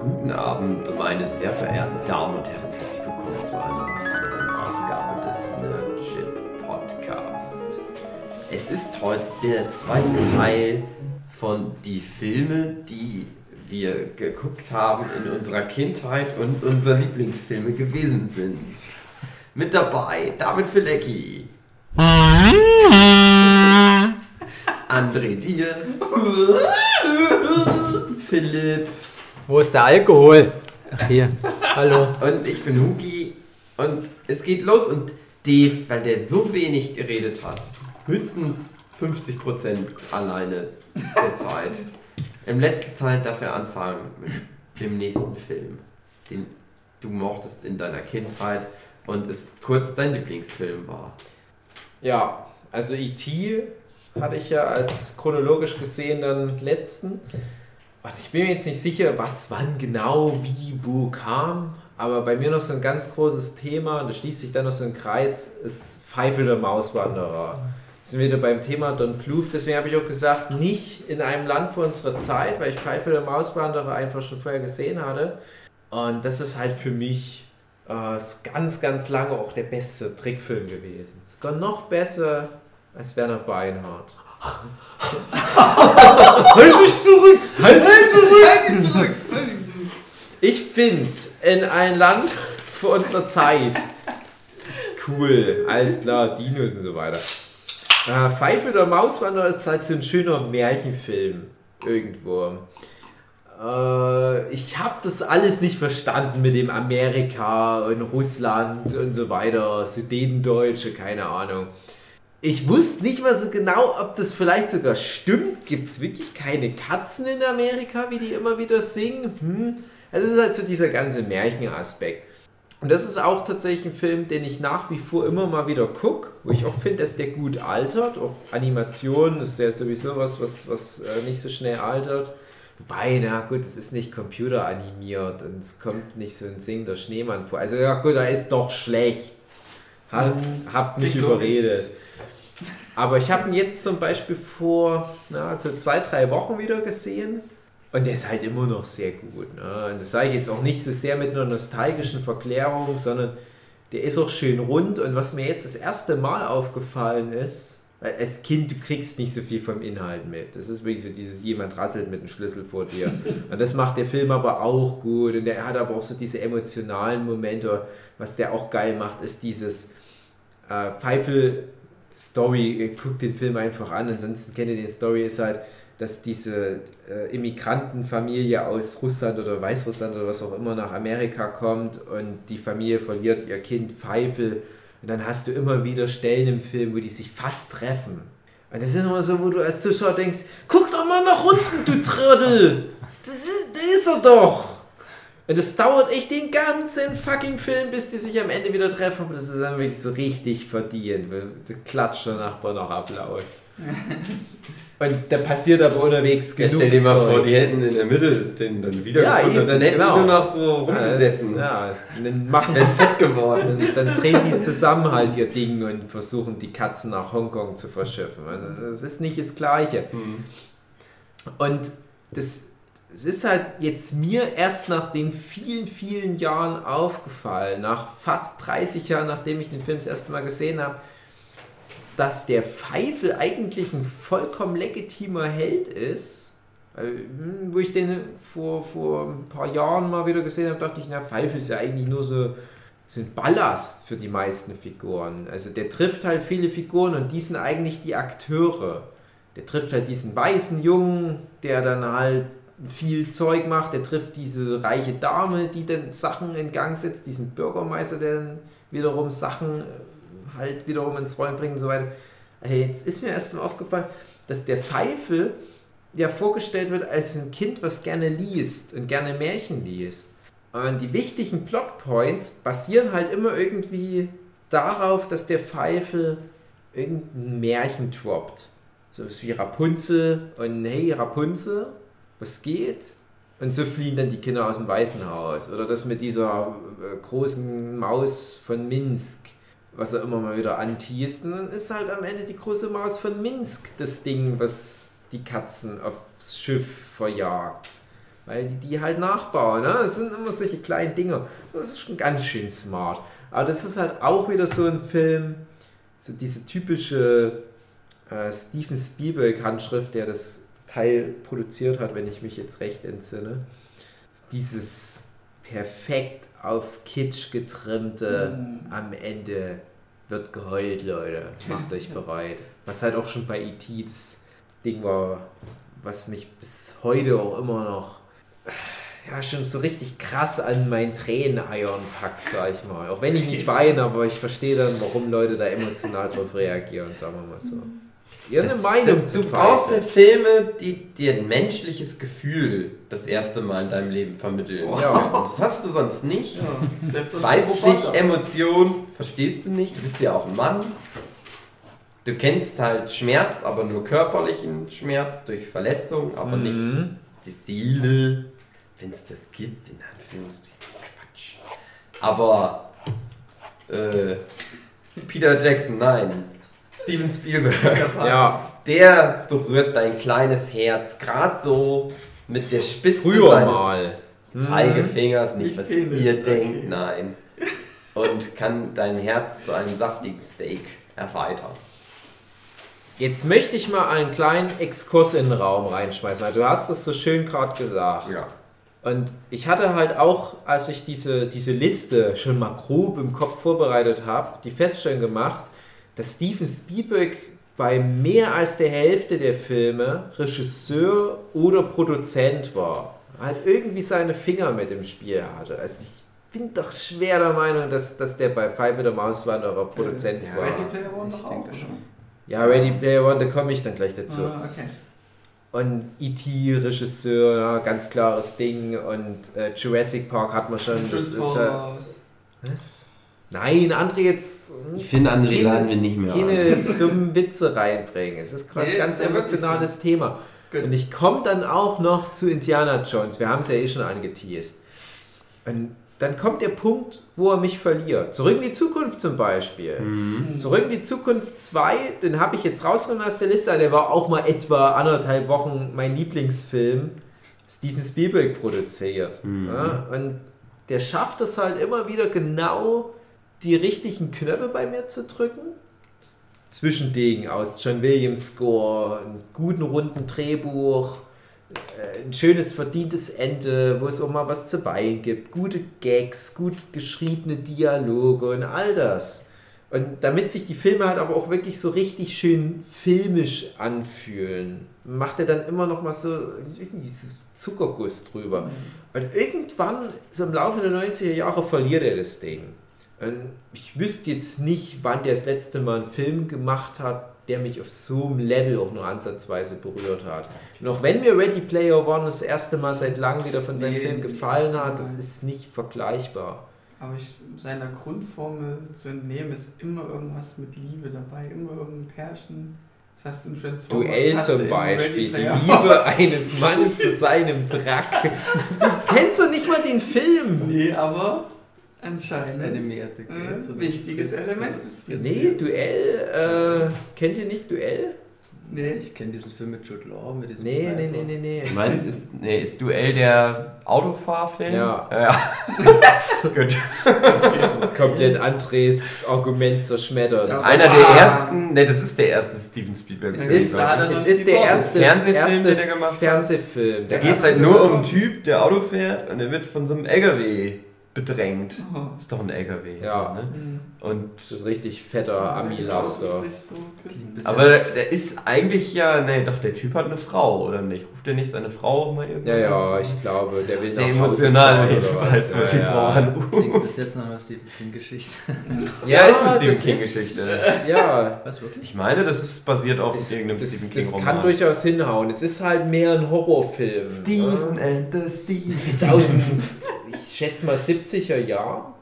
Guten Abend, meine sehr verehrten Damen und Herren. Herzlich willkommen zu einer neuen Ausgabe des Nerdship Podcast. Es ist heute der zweite Teil von die Filme, die wir geguckt haben in unserer Kindheit und unsere Lieblingsfilme gewesen sind. Mit dabei David Filecki. André Diaz. Philipp. Wo ist der Alkohol? Ach hier. Hallo. Und ich bin Hugi. Und es geht los. Und Dave, weil der so wenig geredet hat, höchstens 50% alleine der Zeit. Im letzten Teil darf er anfangen mit dem nächsten Film, den du mochtest in deiner Kindheit und es kurz dein Lieblingsfilm war. Ja, also E.T. hatte ich ja als chronologisch gesehen dann letzten. Ich bin mir jetzt nicht sicher, was wann genau, wie, wo kam, aber bei mir noch so ein ganz großes Thema, und da schließt sich dann noch so ein Kreis, ist Pfeife der Mauswanderer. Sind wir wieder beim Thema Don Bluth, deswegen habe ich auch gesagt, nicht in einem Land vor unserer Zeit, weil ich Pfeife der Mauswanderer einfach schon vorher gesehen hatte. Und das ist halt für mich äh, ganz, ganz lange auch der beste Trickfilm gewesen. Sogar noch besser als Werner Beinhardt. Halt dich zurück! Halt dich zurück! Halt dich zurück! Ich finde, in ein Land vor unserer Zeit ist cool, alles klar, Dinos und so weiter. Äh, Pfeife der Mauswanderer ist halt so ein schöner Märchenfilm irgendwo. Äh, ich habe das alles nicht verstanden mit dem Amerika und Russland und so weiter, Sudetendeutsche, keine Ahnung. Ich wusste nicht mal so genau, ob das vielleicht sogar stimmt. Gibt es wirklich keine Katzen in Amerika, wie die immer wieder singen? Hm. Also das ist halt so dieser ganze Märchenaspekt. Und das ist auch tatsächlich ein Film, den ich nach wie vor immer mal wieder gucke, wo ich auch finde, dass der gut altert. Auch Animation ist ja sowieso was, was, was äh, nicht so schnell altert. Wobei, na gut, es ist nicht computeranimiert und es kommt nicht so ein singender Schneemann vor. Also ja gut, er ist doch schlecht. Hab, hab mich überredet. Aber ich habe ihn jetzt zum Beispiel vor na, so zwei, drei Wochen wieder gesehen. Und der ist halt immer noch sehr gut. Ne? Und das sage ich jetzt auch nicht so sehr mit einer nostalgischen Verklärung, sondern der ist auch schön rund. Und was mir jetzt das erste Mal aufgefallen ist, als Kind, du kriegst nicht so viel vom Inhalt mit. Das ist wirklich so dieses, jemand rasselt mit dem Schlüssel vor dir. Und das macht der Film aber auch gut. Und der hat aber auch so diese emotionalen Momente. Was der auch geil macht, ist dieses äh, Pfeifel Story, guckt den Film einfach an, ansonsten kennt ihr den Story, ist halt, dass diese äh, Immigrantenfamilie aus Russland oder Weißrussland oder was auch immer nach Amerika kommt und die Familie verliert ihr Kind Pfeifel und dann hast du immer wieder Stellen im Film, wo die sich fast treffen. Und das ist immer so, wo du als Zuschauer denkst, guck doch mal nach unten, du Trödel! Das ist, das ist er doch! Und es dauert echt den ganzen fucking Film, bis die sich am Ende wieder treffen. Und das ist dann wirklich so richtig verdient. Du klatscht der Nachbar noch Applaus. Und da passiert aber unterwegs genug. Ja, stell dir mal Zeug. vor, die hätten in der Mitte den dann wiedergefunden ja, und dann hätten genau. die nur noch so rumgesessen. Ja, dann machen die fett geworden. Und dann drehen die zusammen halt ihr Ding und versuchen die Katzen nach Hongkong zu verschiffen. Also das ist nicht das Gleiche. Mhm. Und das es ist halt jetzt mir erst nach den vielen, vielen Jahren aufgefallen, nach fast 30 Jahren, nachdem ich den Film das erste Mal gesehen habe, dass der Pfeifel eigentlich ein vollkommen legitimer Held ist. Hm, wo ich den vor, vor ein paar Jahren mal wieder gesehen habe, dachte ich, na, Pfeifel ist ja eigentlich nur so, so ein Ballast für die meisten Figuren. Also der trifft halt viele Figuren und die sind eigentlich die Akteure. Der trifft halt diesen weißen Jungen, der dann halt viel Zeug macht. Der trifft diese reiche Dame, die dann Sachen in Gang setzt, diesen Bürgermeister, der dann wiederum Sachen äh, halt wiederum ins Rollen bringt und so weiter. Hey, jetzt ist mir erst mal aufgefallen, dass der Pfeife ja vorgestellt wird als ein Kind, was gerne liest und gerne Märchen liest. Und die wichtigen Plotpoints basieren halt immer irgendwie darauf, dass der Pfeife irgendein Märchen droppt. So was wie Rapunzel und hey Rapunzel, was geht? Und so fliehen dann die Kinder aus dem Weißen Haus. Oder das mit dieser äh, großen Maus von Minsk, was er immer mal wieder antießt. Und dann ist halt am Ende die große Maus von Minsk das Ding, was die Katzen aufs Schiff verjagt. weil die die halt nachbauen. Ne? Das sind immer solche kleinen Dinge. Das ist schon ganz schön smart. Aber das ist halt auch wieder so ein Film, so diese typische äh, Steven Spielberg-Handschrift, der das Teil produziert hat, wenn ich mich jetzt recht entsinne. Dieses perfekt auf Kitsch getrimmte, Mm. am Ende wird geheult, Leute. Macht euch bereit. Was halt auch schon bei E.T.'s Ding war, was mich bis heute auch immer noch ja, schon so richtig krass an meinen Träneneiern packt, sag ich mal. Auch wenn ich nicht weine, aber ich verstehe dann, warum Leute da emotional drauf reagieren, sagen wir mal so. Eine Das- Meinung das, du brauchst nicht Filme, die dir ein menschliches Gefühl das erste Mal in deinem Leben vermitteln. Ja. Und das hast du sonst nicht. Ja, selbst nicht, Emotion verstehst du nicht. Du bist ja auch ein Mann. Du kennst halt Schmerz, aber nur körperlichen Schmerz durch Verletzung, aber nicht Mhm. die Seele, wenn es das gibt, in Anführungsstrichen. Quatsch. Aber äh, Peter Jackson, nein. Steven Spielberg, Ja, der berührt dein kleines Herz, gerade so mit der Spitze früher seines mal. Mhm. Zeigefingers, nicht Nicht was Penis, ihr okay. denkt, nein. Und kann dein Herz zu einem saftigen Steak erweitern. Jetzt möchte ich mal einen kleinen Exkurs in den Raum reinschmeißen, weil du hast es so schön gerade gesagt. Ja. Und ich hatte halt auch, als ich diese, diese Liste schon mal grob im Kopf vorbereitet habe, die Feststellung gemacht, dass Steven Spielberg bei mehr als der Hälfte der Filme Regisseur oder Produzent war. Halt irgendwie seine Finger mit im Spiel hatte. Also ich bin doch schwer der Meinung, dass, dass der bei Five der Mauswanderer Produzent ja, war. Ready Player One Ich denke auch, schon. Ja, Ready Player One, da komme ich dann gleich dazu. Ah, okay. Und E.T. Regisseur, ja, ganz klares Ding. Und äh, Jurassic Park hat man schon. Das ist ja. Was? Nein, andere jetzt. Ich finde, André Keine- laden wir nicht mehr Keine an. dummen Witze reinbringen. Es ist gerade Nee, ein ganz emotionales Thema. Gut. Und ich komme dann auch noch zu Indiana Jones. Wir haben es ja eh schon angeteased. Und dann kommt der Punkt, wo er mich verliert. Zurück in die Zukunft zum Beispiel. Mhm. Zurück in die Zukunft 2, den habe ich jetzt rausgenommen aus der Liste. Der war auch mal etwa anderthalb Wochen mein Lieblingsfilm. Steven Spielberg produziert. Mhm. Ja, und der schafft es halt immer wieder genau die richtigen Knöpfe bei mir zu drücken. Zwischending aus John Williams Score, einen guten runden Drehbuch, äh, ein schönes verdientes Ende, wo es auch mal was zu weinen gibt, gute Gags, gut geschriebene Dialoge und all das. Und damit sich die Filme halt aber auch wirklich so richtig schön filmisch anfühlen, macht er dann immer noch mal so irgendwie so Zuckerguss drüber. Und irgendwann, so im Laufe der 90er Jahre, verliert er das Ding. Und ich wüsste jetzt nicht, wann der das letzte Mal einen Film gemacht hat, der mich auf so einem Level auch nur ansatzweise berührt hat. Auch wenn mir Ready Player One das erste Mal seit langem wieder von seinem Nee, Film gefallen hat, das ist nicht vergleichbar. Aber ich, seiner Grundformel zu entnehmen ist immer irgendwas mit Liebe dabei, immer irgendein Pärchen. Das heißt in Transformers. Duell zum Beispiel, die Liebe eines Mannes zu seinem Drack. Du kennst doch nicht mal den Film. Nee, aber Anscheinend. animierte Äh, geht so wichtiges das- Element Nee, Duell, äh, kennt ihr nicht Duell? Nee, Ich kenne diesen Film mit Jude Law, mit diesem Nee, Sniper. nee, nee, nee, nee. Ich meine, ist, nee, ist Duell der Autofahrfilm? Ja. ja. Gut. Komplett Andres Argument zerschmettert. Ja, Einer Ah. der ersten, ne, das ist der erste Steven Spielberg. Es ist, es ist der erste Fernsehfilm, erste den er gemacht hat. Fernsehfilm. Da Der geht es halt nur um einen Typ, der Auto fährt und er wird von so einem LKW bedrängt. Oh. Ist doch ein LKW. Ja. Ne? Hm. Und ein richtig fetter Ami-Laster. So aber der ist eigentlich ja, nee, doch, der Typ hat eine Frau, oder nicht? Ruft der nicht seine Frau auch mal irgendwann Ja, ja, an? ich glaube, Das der ist will sehr emotional, jedenfalls, was. wird die Ja, Frau ja. Ich denke, anrufen. bis jetzt noch eine Stephen King-Geschichte. Ja, ist eine das Stephen King-Geschichte. Ja, Was wirklich? Ich meine, das ist basiert auf das, irgendeinem das, Stephen das King-Roman. kann durchaus hinhauen. Es ist halt mehr ein Horrorfilm. Stephen Ja. and the Steve. Schätze mal 70er Jahr.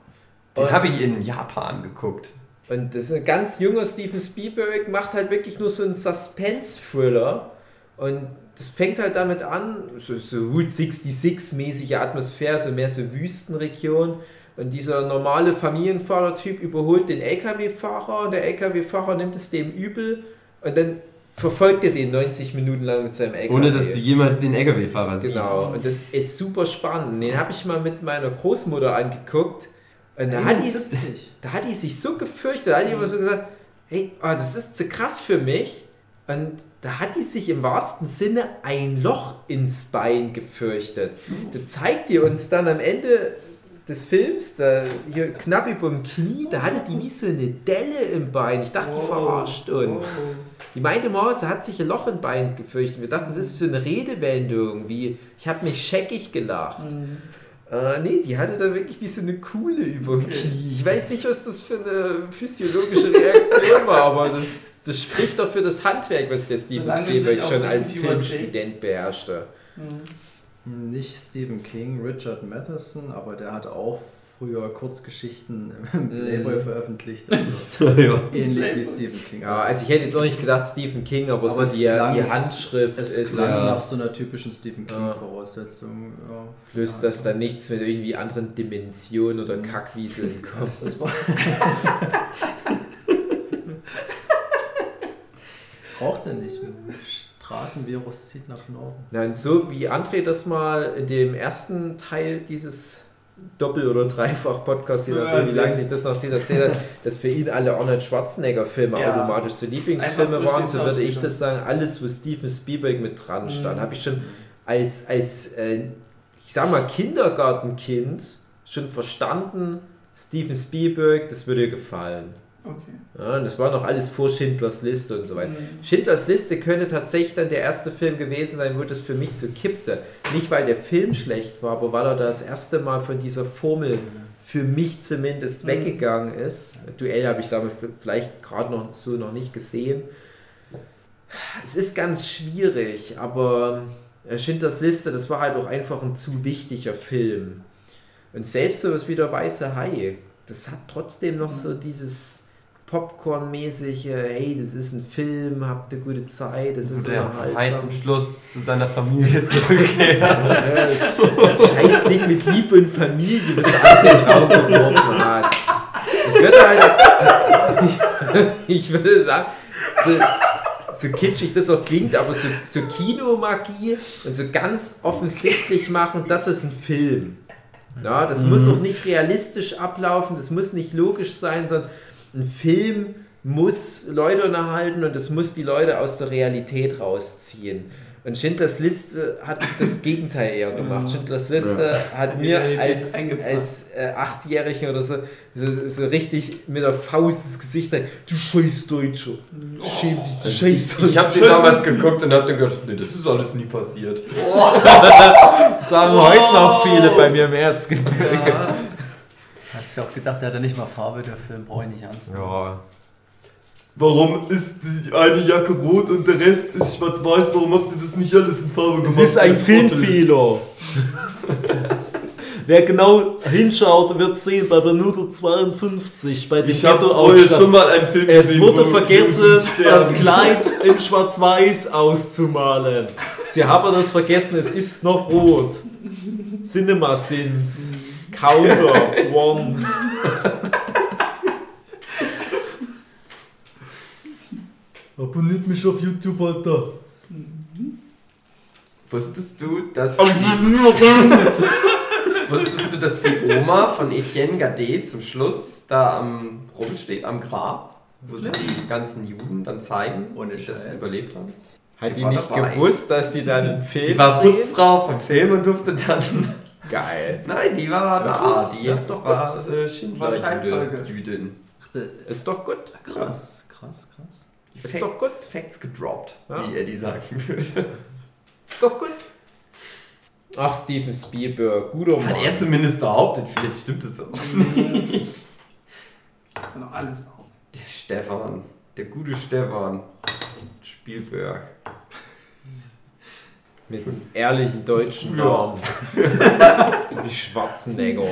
Den habe ich in Japan geguckt. Und das ist ein ganz junger Steven Spielberg, macht halt wirklich nur so einen Suspense-Thriller. Und das fängt halt damit an, so, so Route 66-mäßige Atmosphäre, so mehr so Wüstenregion. Und dieser normale Familienfahrertyp überholt den LKW-Fahrer und der LKW-Fahrer nimmt es dem übel. Und dann verfolgt er den 90 Minuten lang mit seinem LKW. Ohne dass du jemals den LKW-Fahrer siehst. Genau, und das ist super spannend. Den habe ich mal mit meiner Großmutter angeguckt. Und da hat, die, 71. da hat die sich so gefürchtet, da hat die immer so gesagt, hey, oh, das ist zu krass für mich. Und da hat die sich im wahrsten Sinne ein Loch ins Bein gefürchtet. Da zeigt ihr uns dann am Ende des Films, da hier knapp über dem Knie, da hatte die wie so eine Delle im Bein. Ich dachte, die verarscht uns. Die meinte mal, sie hat sich ein Loch im Bein gefürchtet. Wir dachten, das ist so eine Redewendung, wie ich habe mich scheckig gelacht. Äh, nee, die hatte dann wirklich wie so eine Kuhle über dem Knie. Ich weiß nicht, was das für eine physiologische Reaktion war, aber das, das spricht doch für das Handwerk, was der Steven Solange Spielberg schon als. Filmstudent beherrschte. Nicht Stephen King, Richard Matheson, aber der hat auch früher Kurzgeschichten im Playboy veröffentlicht. Also ja. ähnlich wie Stephen King. Ja, also ich hätte jetzt auch nicht gedacht Stephen King, aber, Aber so es die, klang- die es- Handschrift es ist klang ja, nach so einer typischen Stephen King-Voraussetzung. Ja. plus, dass da nichts mit irgendwie anderen Dimensionen oder Kackwieseln kommt. Das war. Braucht er nicht. Straßenvirus zieht nach Norden. Nein, so wie André das mal in dem ersten Teil dieses Doppel- oder Dreifach-Podcasts, je Ja, wie lange sich das noch zieht, erzählt hat, dass für ihn alle Arnold Schwarzenegger-Filme Ja. automatisch so Lieblingsfilme waren, so würde ich das sagen, alles, wo Steven Spielberg mit dran stand, Mhm. habe ich schon als, als äh, ich sag mal, Kindergartenkind schon verstanden, Steven Spielberg, das würde ihr gefallen. Okay. Ja, und das war noch alles vor Schindlers Liste und so weiter. Mhm. Schindlers Liste könnte tatsächlich dann der erste Film gewesen sein, wo das für mich so kippte. Nicht, weil der Film schlecht war, aber weil er das erste Mal von dieser Formel für mich zumindest Mhm. weggegangen ist. Duell habe ich damals vielleicht gerade noch so noch nicht gesehen. Es ist ganz schwierig, aber äh, Schindlers Liste, das war halt auch einfach ein zu wichtiger Film. Und selbst sowas wie der Weiße Hai, das hat trotzdem noch so dieses Popcorn-mäßige, hey, das ist ein Film, habt eine gute Zeit, das ist der unterhaltsam. zum Schluss zu seiner Familie zurückkehrt. Scheiß Ding mit Liebe und Familie, das alles in den Raum geworfen hat. Ich würde halt, ich würde sagen, so, so kitschig das auch klingt, aber so, so Kinomagie und so ganz offensichtlich machen, das ist ein Film. Ja, das muss auch nicht realistisch ablaufen, das muss nicht logisch sein, sondern ein Film muss Leute unterhalten und es muss die Leute aus der Realität rausziehen. Und Schindlers Liste hat das Gegenteil eher gemacht. Schindlers Liste hat Die mir als, als äh, Achtjährigen oder so, so so richtig mit der Faust ins Gesicht sagen, du scheiß Deutscher. Schäm dich, du scheiß Deutscher. Ich habe den damals geguckt und hab dann gedacht, nee, das ist alles nie passiert. sagen heute noch viele bei mir im Erzgebirge. Hast du auch gedacht, der hat ja nicht mal Farbe, der Film brauche ich nicht ernst nehmen. Ja, Warum ist die eine Jacke rot und der Rest ist schwarz-weiß? Warum habt ihr das nicht alles in Farbe gemacht? Es ist ein. Filmfehler. Wer genau hinschaut, wird sehen bei Minute 52 bei dem Ich habe vorher schon mal einen Film Es gesehen, wurde wo vergessen, Juden das sterben. Kleid in schwarz-weiß auszumalen. Sie haben das vergessen, es ist noch rot. Cinema Sins. Counter One. Abonniert mich auf YouTube, Alter. Wusstest du, dass Wusstest du, dass die Oma von Etienne Gadet zum Schluss da am rumsteht am Grab, wo sie die ganzen Juden dann zeigen, Ohne die das überlebt haben? Hat die war nicht dabei. gewusst, dass die dann einen Film Die war? Putzfrau vom Film und durfte dann. Geil. Nein, die war da. Die das ist doch war äh, War Schindler Zeitzeuge. Jüdin. Ach, der- Ist doch gut. krass, krass, krass. Ist doch gut. Facts gedroppt, Ja. wie er die sagen würde. Ist doch gut. Ach, Steven Spielberg, guter Mann. Hat er zumindest behauptet, vielleicht stimmt es auch nicht. Kann auch alles behaupten. Der Stefan, der gute Stefan Spielberg. Mit einem ehrlichen deutschen Ja. Namen. so wie Schwarzenegger.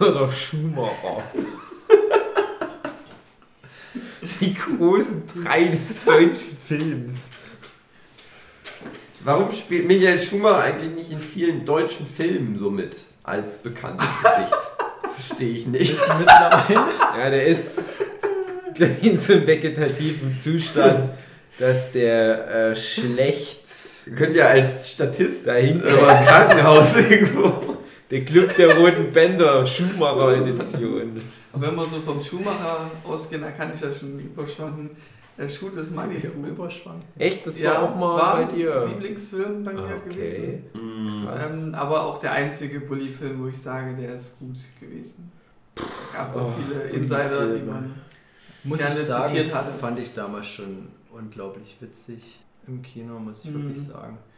Oder Schumacher. Die großen drei des deutschen Films. Warum spielt Michael Schumacher eigentlich nicht in vielen deutschen Filmen so mit? Als bekanntes Gesicht. Verstehe ich nicht. Ja, der ist, in so einem vegetativen Zustand, dass der äh, schlecht Könnt ihr als Statist dahin oder im Krankenhaus irgendwo. Der Club der Roten Bänder, Schumacher-Edition. Und wenn wir so vom Schuhmacher ausgehen, dann kann ich ja schon überschauen. Der Schuh des Manitou. Überschwang. Echt, das war auch mal war bei dir. Lieblingsfilm bei mir Okay. gewesen. Krass. Ähm, aber auch der einzige Bully-Film, wo ich sage, der ist gut gewesen. Da gab es auch Oh, viele Insider, die man. Muss Gerne ich sagen, zitiert hatte. fand ich damals schon unglaublich witzig im Kino, muss ich Mhm. wirklich sagen.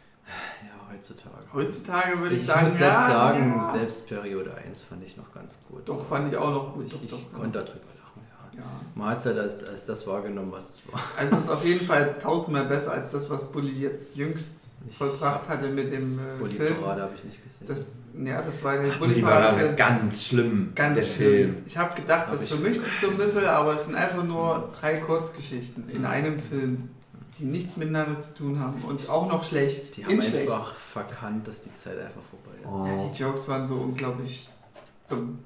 Ja, heutzutage. Heutzutage würde ich, Ich sagen, muss selbst ja, sagen, ja. selbst Periode 1 fand ich noch ganz gut. Doch, fand ich auch noch gut. Ich, Doch, ich doch, konnte darüber lachen, ja. Man hat es halt als, als das wahrgenommen, was es war. Also es ist auf jeden Fall tausendmal besser als das, was Bully jetzt jüngst Ich- vollbracht hatte mit dem äh, Film. Bulli-Parade habe ich nicht gesehen. Das, ja, das war der Die war Bully-Parade-Film. ganz schlimm, Ganz der schlimm. Film. Ich habe gedacht, Hab das vermischt sich so ein bisschen, aber es sind einfach nur drei Kurzgeschichten in Mhm. einem Film, die nichts miteinander zu tun haben und auch noch schlecht. die haben schlecht. einfach verkannt, dass die Zeit einfach vorbei ist. Oh. Ja, die Jokes waren so unglaublich dumm.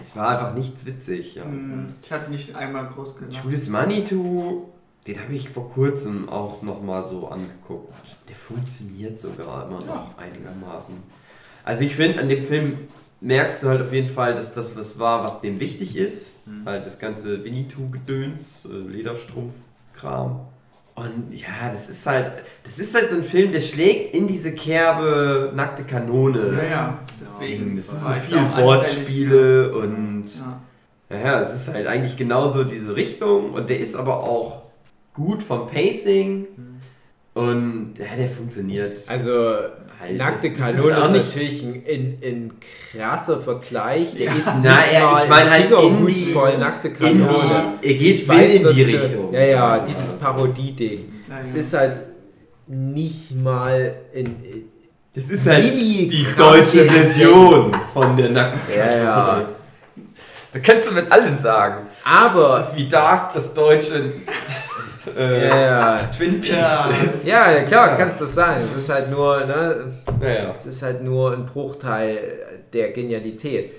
Es war einfach nichts witzig. Ja. Mhm. Ich hatte nicht einmal groß gelacht. Judas Manitou, den habe ich vor kurzem auch nochmal so angeguckt. Der funktioniert sogar immer noch einigermaßen. Also ich finde, an dem Film merkst du halt auf jeden Fall, dass das was war, was dem wichtig ist. Mhm. Halt das ganze Winnetou-Gedöns, äh, Lederstrumpf-Kram. Und ja, das ist halt, das ist halt so ein Film, der schlägt in diese Kerbe nackte Kanone. Naja, Ding. deswegen. Das ist so viel Wortspiele und. Ja. ja, es ist halt eigentlich genauso diese Richtung und der ist aber auch gut vom Pacing und ja, der funktioniert. Also, Halt, nackte ist Kanone ist, nicht- natürlich ein, ein, ein krasser Vergleich. Der Ja. ist Na, nicht ja, ich meine halt in die- voll nackte in Kanone. die, er geht Ich will weiß, in die Richtung. Ja, ja, dieses Parodie-Ding. Es ist halt nicht mal in. Das ist halt Mini- die deutsche Version von der nackten Ja, ja. Da kannst du mit allen sagen. Aber. Das ist wie Dark, das deutsche äh, Ja, ja. Twin Peaks Ja. ist. Ja, ja, klar, kannst du das sagen. Es ist halt nur, ne, Naja. es ist halt nur ein Bruchteil der Genialität.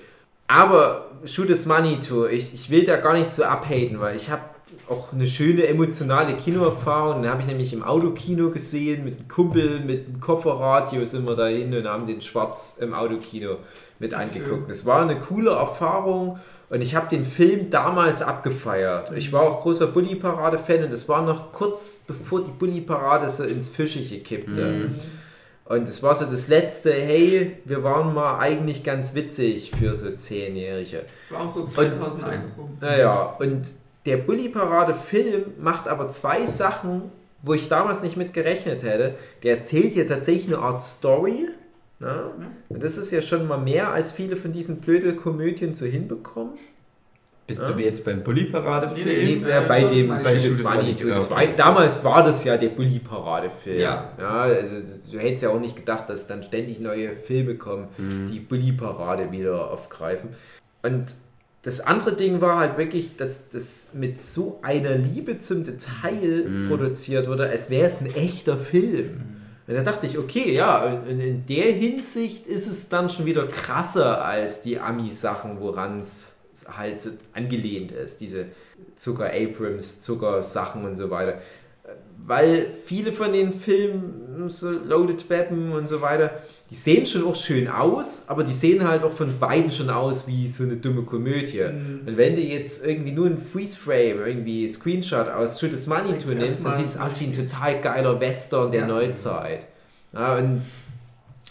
Aber Shoot is Money to, ich, ich will da gar nicht so abhaten, weil ich habe auch eine schöne emotionale Kinoerfahrung. Den habe ich nämlich im Autokino gesehen, mit einem Kumpel, mit einem Kofferradio sind wir da hin und haben den Schwarz im Autokino mit angeguckt. Das war eine coole Erfahrung und ich habe den Film damals abgefeiert. Ich war auch großer Bully-Parade-Fan und das war noch kurz bevor die Bully-Parade so ins Fischige kippte. Und es war so das letzte, hey, wir waren mal eigentlich ganz witzig für so Zehnjährige. Das war auch so 2001 rum. Naja, und der Bully-Parade-Film macht aber zwei Sachen, wo ich damals nicht mit gerechnet hätte. Der erzählt hier tatsächlich eine Art Story. Ne? Und das ist ja schon mal mehr, als viele von diesen Blödel-Komödien so hinbekommen. Bist Ja. du jetzt beim Bully-Parade-Film? Nee, Nee, äh, bei dem bei Das war, damals war das ja der Bully-Parade-Film. Ja. also das- du hättest ja auch nicht gedacht, dass dann ständig neue Filme kommen, die Bully-Parade wieder aufgreifen. Und das andere Ding war halt wirklich, dass das mit so einer Liebe zum Detail produziert wurde, als wäre es ein echter Film. Und da dachte ich, okay, ja, in, in der Hinsicht ist es dann schon wieder krasser als die Ami-Sachen, woran es halt so angelehnt ist, diese Zucker Abrams, Zucker-Sachen und so weiter. Weil viele von den Filmen, so Loaded Weapon und so weiter, die sehen schon auch schön aus, aber die sehen halt auch von beiden schon aus wie so eine dumme Komödie. Mhm. Und wenn du jetzt irgendwie nur ein Freeze-Frame, irgendwie Screenshot aus Shoot is Money Denkst to nimmst, dann sieht es aus wie ein total geiler Western der Ja. Neuzeit. Ja, und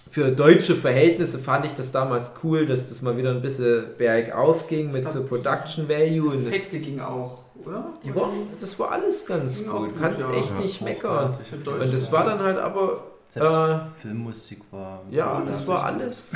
für deutsche Verhältnisse fand ich das damals cool, dass das mal wieder ein bisschen bergauf ging mit so Production Value. Und Effekte ging auch, oder? die war, das war alles ganz auch gut. Kannst ja. echt nicht meckern. Und das war dann halt aber Selbst Äh, Filmmusik war. ja, Ja, das war alles,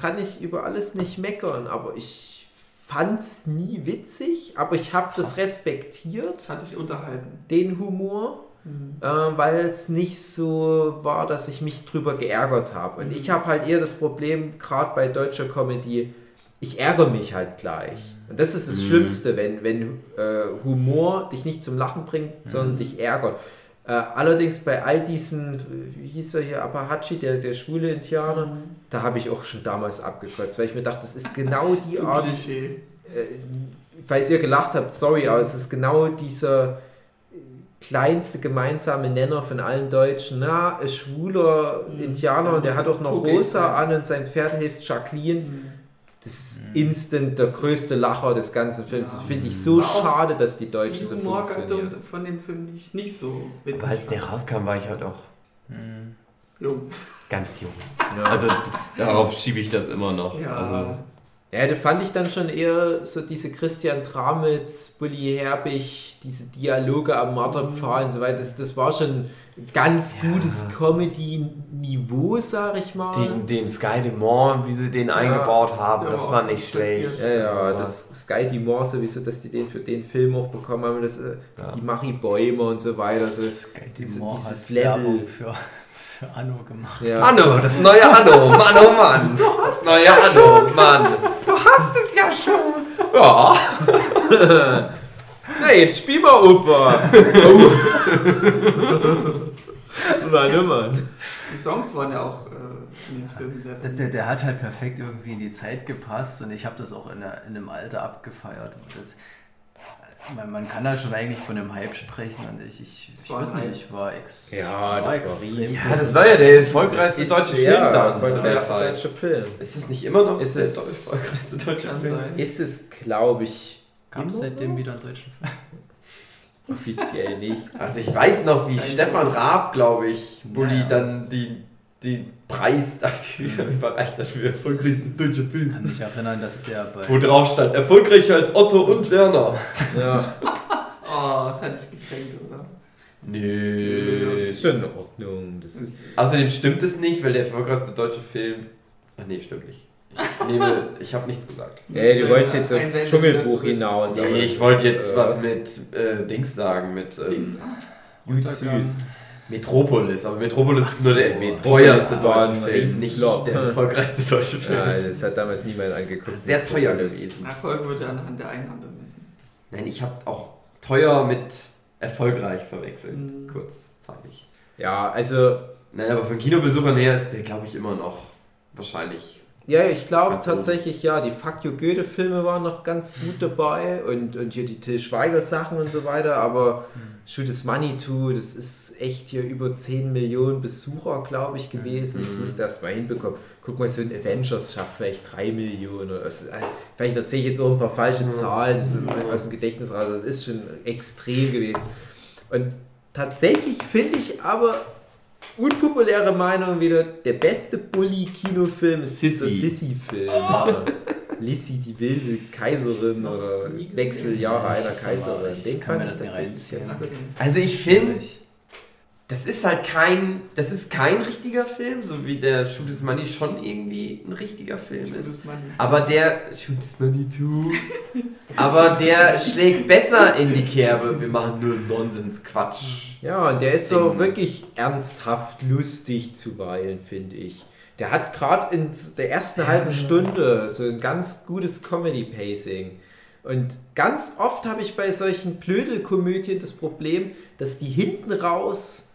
kann ich über alles nicht meckern, aber ich fand's nie witzig, aber ich habe das respektiert, Das hatte ich unterhalten. den Humor, Mhm. äh, weil es nicht so war, dass ich mich drüber geärgert habe. Und ich habe halt eher das Problem, gerade bei deutscher Comedy, ich ärgere mich halt gleich. Und das ist das Mhm. Schlimmste, wenn, wenn äh, Humor dich nicht zum Lachen bringt, sondern dich ärgert. Äh, allerdings bei all diesen, wie hieß er hier, Apahachi, der, der schwule Indianer, Mhm. da habe ich auch schon damals abgekürzt, weil ich mir dachte, das ist genau die Art, Klischee. äh, falls ihr gelacht habt, sorry, aber es ist genau dieser kleinste gemeinsame Nenner von allen Deutschen. Na, ein schwuler Mhm. Indianer und der hat auch noch rosa an und sein Pferd heißt Jacqueline. Das ist instant der größte Lacher des ganzen Films. Ja. Das finde ich so schade, dass die Die Deutschen so funktionieren. Von dem Film, die ich nicht so witzig Aber als der rauskam, war ich halt auch Hm. Jo. ganz jung. Ja. Also darauf schiebe ich das immer noch. Ja. Also, Ja, da fand ich dann schon eher so diese Christian Tramitz, Bully Herbig, diese Dialoge am Marterpfahl und so weiter. Das, das war schon ein ganz Ja. gutes Comedy-Niveau, sag ich mal. den, den Sky Dumont, wie sie den eingebaut haben, das war nicht schlecht. ja, ja, das Sky Dumont sowieso, dass die den für den Film auch bekommen haben, das, äh, Ja. die Marie Bäume und so weiter. So, Sky diese- Dumont dieses hat Level. Für, für Anno gemacht. ja. Anno, das neue Anno. Mann, oh Mann. Das neue Anno, Mann. Ja. Na, jetzt spiel mal Opa. oh. Mann, Mann. Die Songs waren ja auch äh, in dem Film sehr Der, der, der hat halt perfekt irgendwie in die Zeit gepasst und ich habe das auch in, der, in einem Alter abgefeiert. Das, man, man kann da schon eigentlich von einem Hype sprechen und ich, ich, ich weiß nicht, ich war ex. Ja, das war riesig. Ja, das war ja der erfolgreichste Ist deutsche der Film dann zu der erfolgreichste Zeit. deutsche Film. Ist es nicht immer noch Ist der es- erfolgreichste deutsche Film? sein. Ist es, glaube ich, Gab es seitdem wieder einen deutschen Film? offiziell nicht. Also ich weiß noch, wie Stefan Raab, glaube ich, Bulli Ja. dann die, den Preis dafür überreicht hat für den erfolgreichsten deutschen Ich Film. kann mich erinnern, dass der bei. Wo drauf stand, erfolgreicher als Otto und Werner. Ja, Oh, das hatte ich gekränkt, oder? das Nö. ist schon in Ordnung. Das ist, Außerdem stimmt es nicht, weil der erfolgreichste deutsche Film. Ach nee, stimmt nicht. Ich nehme, ich habe nichts gesagt. ey, du wolltest jetzt aufs Dschungelbuch hinaus. Nee, ich wollte jetzt was mit äh, Dings sagen, mit ähm, Dings. Gut süß. Metropolis. Aber Metropolis ist nur der teuerste deutsche Film, nicht der erfolgreichste deutsche Film. Ja, das hat damals niemand angeguckt. Sehr teuer gewesen. Erfolg wird ja anhand der Einnahmen bemessen. Nein, ich habe auch teuer mit erfolgreich verwechselt. Mhm. Kurzzeitig. Ja, also, Nein, aber von Kinobesuchern her ist der, glaube ich, immer noch wahrscheinlich. Ja, ich glaube oben. tatsächlich, ja, die Fuck You Goethe-Filme waren noch ganz gut dabei und, und hier die Till Schweiger-Sachen und so weiter, aber Shoot is Money Too, das ist echt hier über 10 Millionen Besucher, glaube ich, gewesen. Das Mhm. musst du erst mal hinbekommen. Guck mal, so ein Avengers schafft vielleicht 3 Millionen. Oder was. Vielleicht erzähle ich jetzt auch ein paar falsche Mhm. Zahlen das aus dem Gedächtnis raus. Das ist schon extrem gewesen. Und tatsächlich finde ich aber unpopuläre Meinung wieder, der beste Bully-Kinofilm ist Sissy. der Sissy-Film. Lissy, die wilde Kaiserin oder. Wechseljahre einer Kaiserin. Den kann ich tatsächlich ganz gut. Also ich finde, das ist halt kein, das ist kein richtiger Film, so wie der Shoot is Money schon irgendwie ein richtiger Film ist. Gutes Money. Aber der Shoot is Money too. Aber der schlägt besser in die Kerbe. Wir machen nur Nonsens, Quatsch. Ja, und der ist so Ding. wirklich ernsthaft lustig zuweilen, finde ich. Der hat gerade in der ersten halben Stunde so ein ganz gutes Comedy-Pacing. Und ganz oft habe ich bei solchen Blödelkomödien das Problem, dass die hinten raus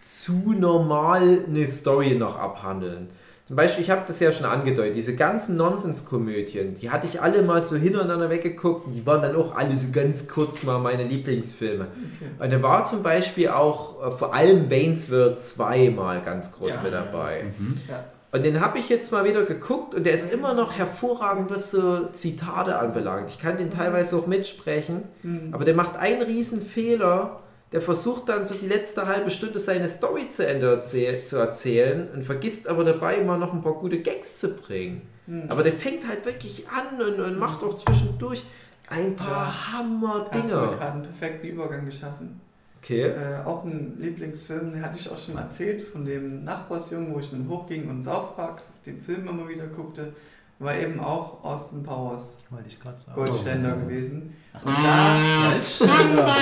zu normal eine Story noch abhandeln. Zum Beispiel, ich habe das ja schon angedeutet, diese ganzen Nonsenskomödien, die hatte ich alle mal so hintereinander weggeguckt und die waren dann auch alle so ganz kurz mal meine Lieblingsfilme. Okay. Und da war zum Beispiel auch äh, vor allem Waynesville 2 mal ganz groß Ja. mit dabei. Ja. Und den habe ich jetzt mal wieder geguckt und der ist immer noch hervorragend, was so Zitate anbelangt. Ich kann den teilweise auch mitsprechen, Mhm. aber der macht einen riesen Fehler. Der versucht dann so die letzte halbe Stunde seine Story zu Ende erzähl zu erzählen und vergisst aber dabei immer noch ein paar gute Gags zu bringen. Mhm. Aber der fängt halt wirklich an und, und macht auch zwischendurch ein paar Ja. Hammer Hast du gerade einen perfekten Übergang geschaffen. Okay. Äh, auch ein Lieblingsfilm, den hatte ich auch schon erzählt, von dem Nachbarsjungen, wo ich dann hochging und South Park, den Film immer wieder guckte, war eben auch Austin Powers, Wollte ich gerade sagen. Goldständer gewesen. Und da, Goldständer.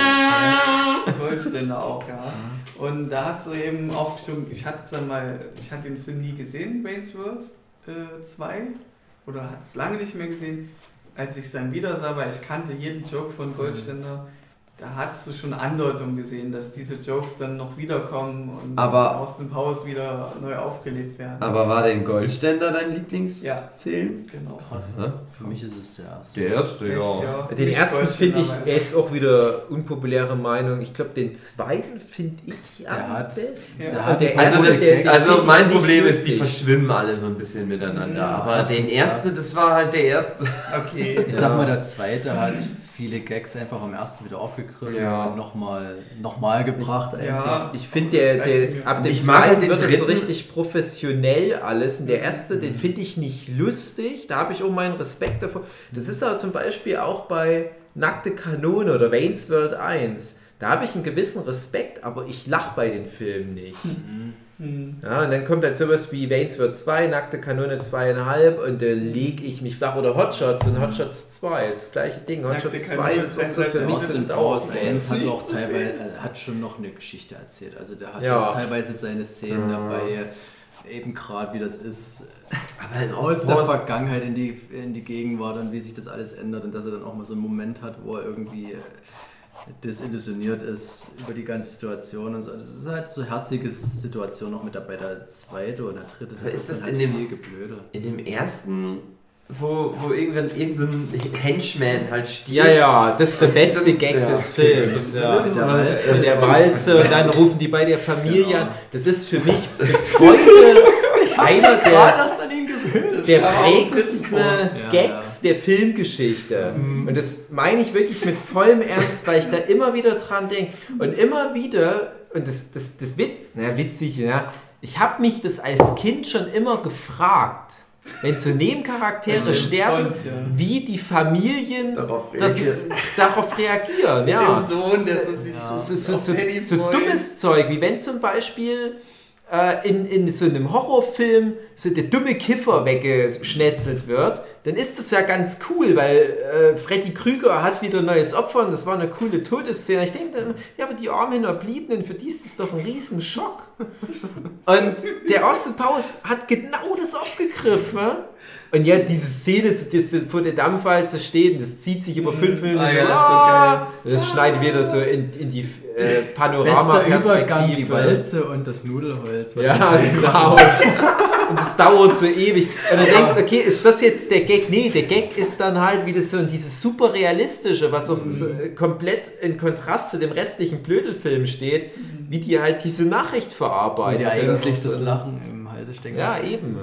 Goldständer auch, ja. Und da hast du eben auch schon, ich hatte dann mal, ich hatte den Film nie gesehen, Wayne's World äh, 2, oder hatte es lange nicht mehr gesehen. Als ich es dann wieder sah, weil ich kannte jeden Joke von Goldständer, da hattest du schon Andeutungen gesehen, dass diese Jokes dann noch wiederkommen und Aber- aus dem Haus wieder neu aufgelebt werden. Aber war denn Goldständer dein Lieblingsfilm? genau. Krass. Ja. Für mich ist es der erste. Der erste, Echt, ja. Den ersten finde ich jetzt auch wieder unpopuläre Meinung. Ich glaube, den zweiten finde ich Der am hat- besten. der hat- der Also, erste, das, der- der also mein Problem ist, die verschwimmen alle so ein bisschen miteinander. Ja, Aber den ersten, das. das war halt der erste. Okay. Ich sag mal, der zweite hat viele Gags einfach am ersten wieder aufgegriffen Ja. und nochmal noch mal gebracht. eigentlich. Ja. Ich finde, der, Das der, ab dem Ich mag zweiten den wird es so dritten. richtig professionell alles. Und der erste, den finde ich nicht lustig. Da habe ich auch meinen Respekt davor. Das ist aber zum Beispiel auch bei Nackte Kanone oder Wayne's World 1. Da habe ich einen gewissen Respekt, aber ich lache bei den Filmen nicht. Hm. Ja, und dann kommt halt sowas wie Wayne's World 2, Nackte Kanone 2,5 und da leg ich mich flach. Oder Hotshots und Hotshots 2 ist das gleiche Ding. Hotshots Kanone 2 ist auch so für 2,5 mich sind auch 1 hat auch teilweise, hat schon noch eine Geschichte erzählt. Also der hat Ja. ja, teilweise seine Szenen dabei, äh, eben gerade wie das ist, Aber in aus der Vergangenheit in die, in die Gegenwart und wie sich das alles ändert und dass er dann auch mal so einen Moment hat, wo er irgendwie desillusioniert ist über die ganze Situation und so. Das ist halt so herzige Situation noch mit dabei. Der zweite oder dritte, Aber ist das dann in halt dem-. In dem ersten, wo, wo irgendwann irgendein so ein Henchman halt stirbt. Ja, ja, das ist der beste Gag Ja. des Films. Ja. Mit der Walze. Mit der Walze und dann rufen die bei der Familie Genau. an. Das ist für mich bis heute einer der, das an ihn gewöhnt. Der prägendsten vor. Ja, Gags der Filmgeschichte. Und das meine ich wirklich mit vollem Ernst, weil ich da immer wieder dran denke. Und immer wieder, und das, das, das wird, na witzig, ja, ich habe mich das als Kind schon immer gefragt, wenn so Nebencharaktere sterben, Bond, ja. wie die Familien Darauf das, darauf reagieren. Ja. Dem Sohn, der so Ja. So, so, so, so dummes Zeug, wie wenn zum Beispiel in, in so einem Horrorfilm so der dumme Kiffer weggeschnetzelt wird, dann ist das ja ganz cool, weil äh, Freddy Krüger hat wieder ein neues Opfer und das war eine coole Todesszene. Ich denke dann immer, ja, aber die armen Hinterbliebenen, für die ist das doch ein riesen Schock. Und der Austin Powers hat genau das aufgegriffen. Und ja, diese Szene, das vor der Dampfwalze steht und das zieht sich über fünf Minuten. Ah, ja, das ist so geil. das schneidet wieder so in, in die äh, Panorama-Perspektive. Die Walze und das Nudelholz. was Ja, genau. Und es dauert so ewig. Und dann denkst du, okay, ist das jetzt der Gag? Nee, der Gag ist dann halt wieder so dieses super realistische, was auch so äh, komplett in Kontrast zu dem restlichen Blödelfilm steht, wie die halt diese Nachricht verarbeiten. die ja eigentlich so- das Lachen im Halse stecken. Ja, eben.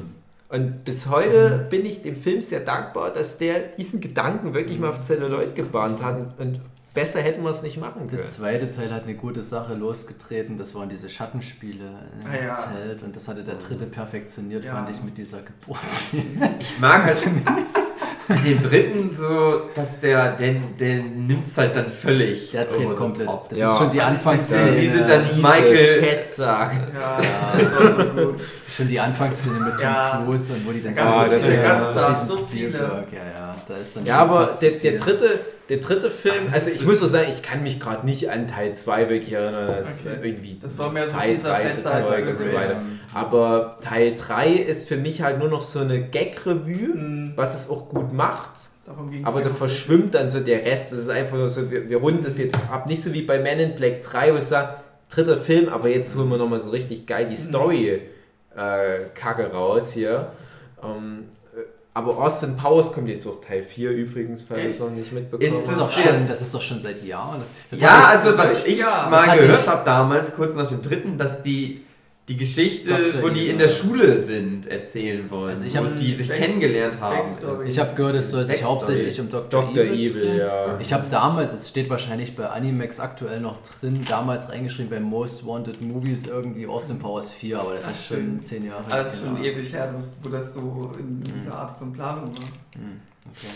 Und bis heute bin ich dem Film sehr dankbar, dass der diesen Gedanken wirklich mal auf Celluloid gebahnt hat. Und besser hätten wir es nicht machen Der können. zweite Teil hat eine gute Sache losgetreten, das waren diese Schattenspiele im Ah, ja. Zelt und das hatte der dritte perfektioniert, Ja. fand ich mit dieser Geburtsszene. Ich mag halt in dem dritten so, dass der, der, der nimmt es halt dann völlig. Der dreht komplett. top. Das Ja. ist schon die Anfangsszene. Wie sind dann Michael. Fettsack. Ja, das war so gut. Schon die Anfangsszene mit Tom Ja. Cruise und wo die dann Ah, so das ist- Steven so viele. Ja, ja, da ist dann Ja, aber der, der, viel. dritte, der dritte Film, Ach, das also ich muss so sagen, ich kann mich gerade nicht an Teil 2 wirklich erinnern, als Okay. irgendwie Das war mehr so dieser Zeitreisezeug und so weiter. Aber Teil 3 ist für mich halt nur noch so eine Gag-Revue, Mhm. was es auch gut macht. Aber da verschwimmt dann so der Rest. Das ist einfach nur so, wir, wir runden das jetzt ab. Nicht so wie bei Men in Black 3, wo ich sage, dritter Film, aber jetzt holen wir nochmal so richtig geil die Story-Kacke raus hier. Ähm, äh, aber Austin Powers kommt jetzt auch Teil 4 übrigens, falls du es noch nicht mitbekommen Ist Das ist, das doch jetzt- schon, das ist doch schon seit Jahren. Das, das Ja, also was ich Ja, mal gehört ich- habe damals, kurz nach dem dritten, dass die die Geschichte, Dr. wo die in der Schule sind, erzählen wollen. Also ich hab- und die sich Back- kennengelernt haben. Backstory. Ich habe gehört, es soll sich Backstory. hauptsächlich um Dr. Dr. Evil, Evil, ja. Ich habe damals, es steht wahrscheinlich bei Animax aktuell noch drin, damals reingeschrieben bei Most Wanted Movies irgendwie Austin Powers 4, aber das Ach, ist schon schön. zehn Jahre Aber das ist schon genau. ewig her, wo das so in dieser Art von Planung war. Hm, okay.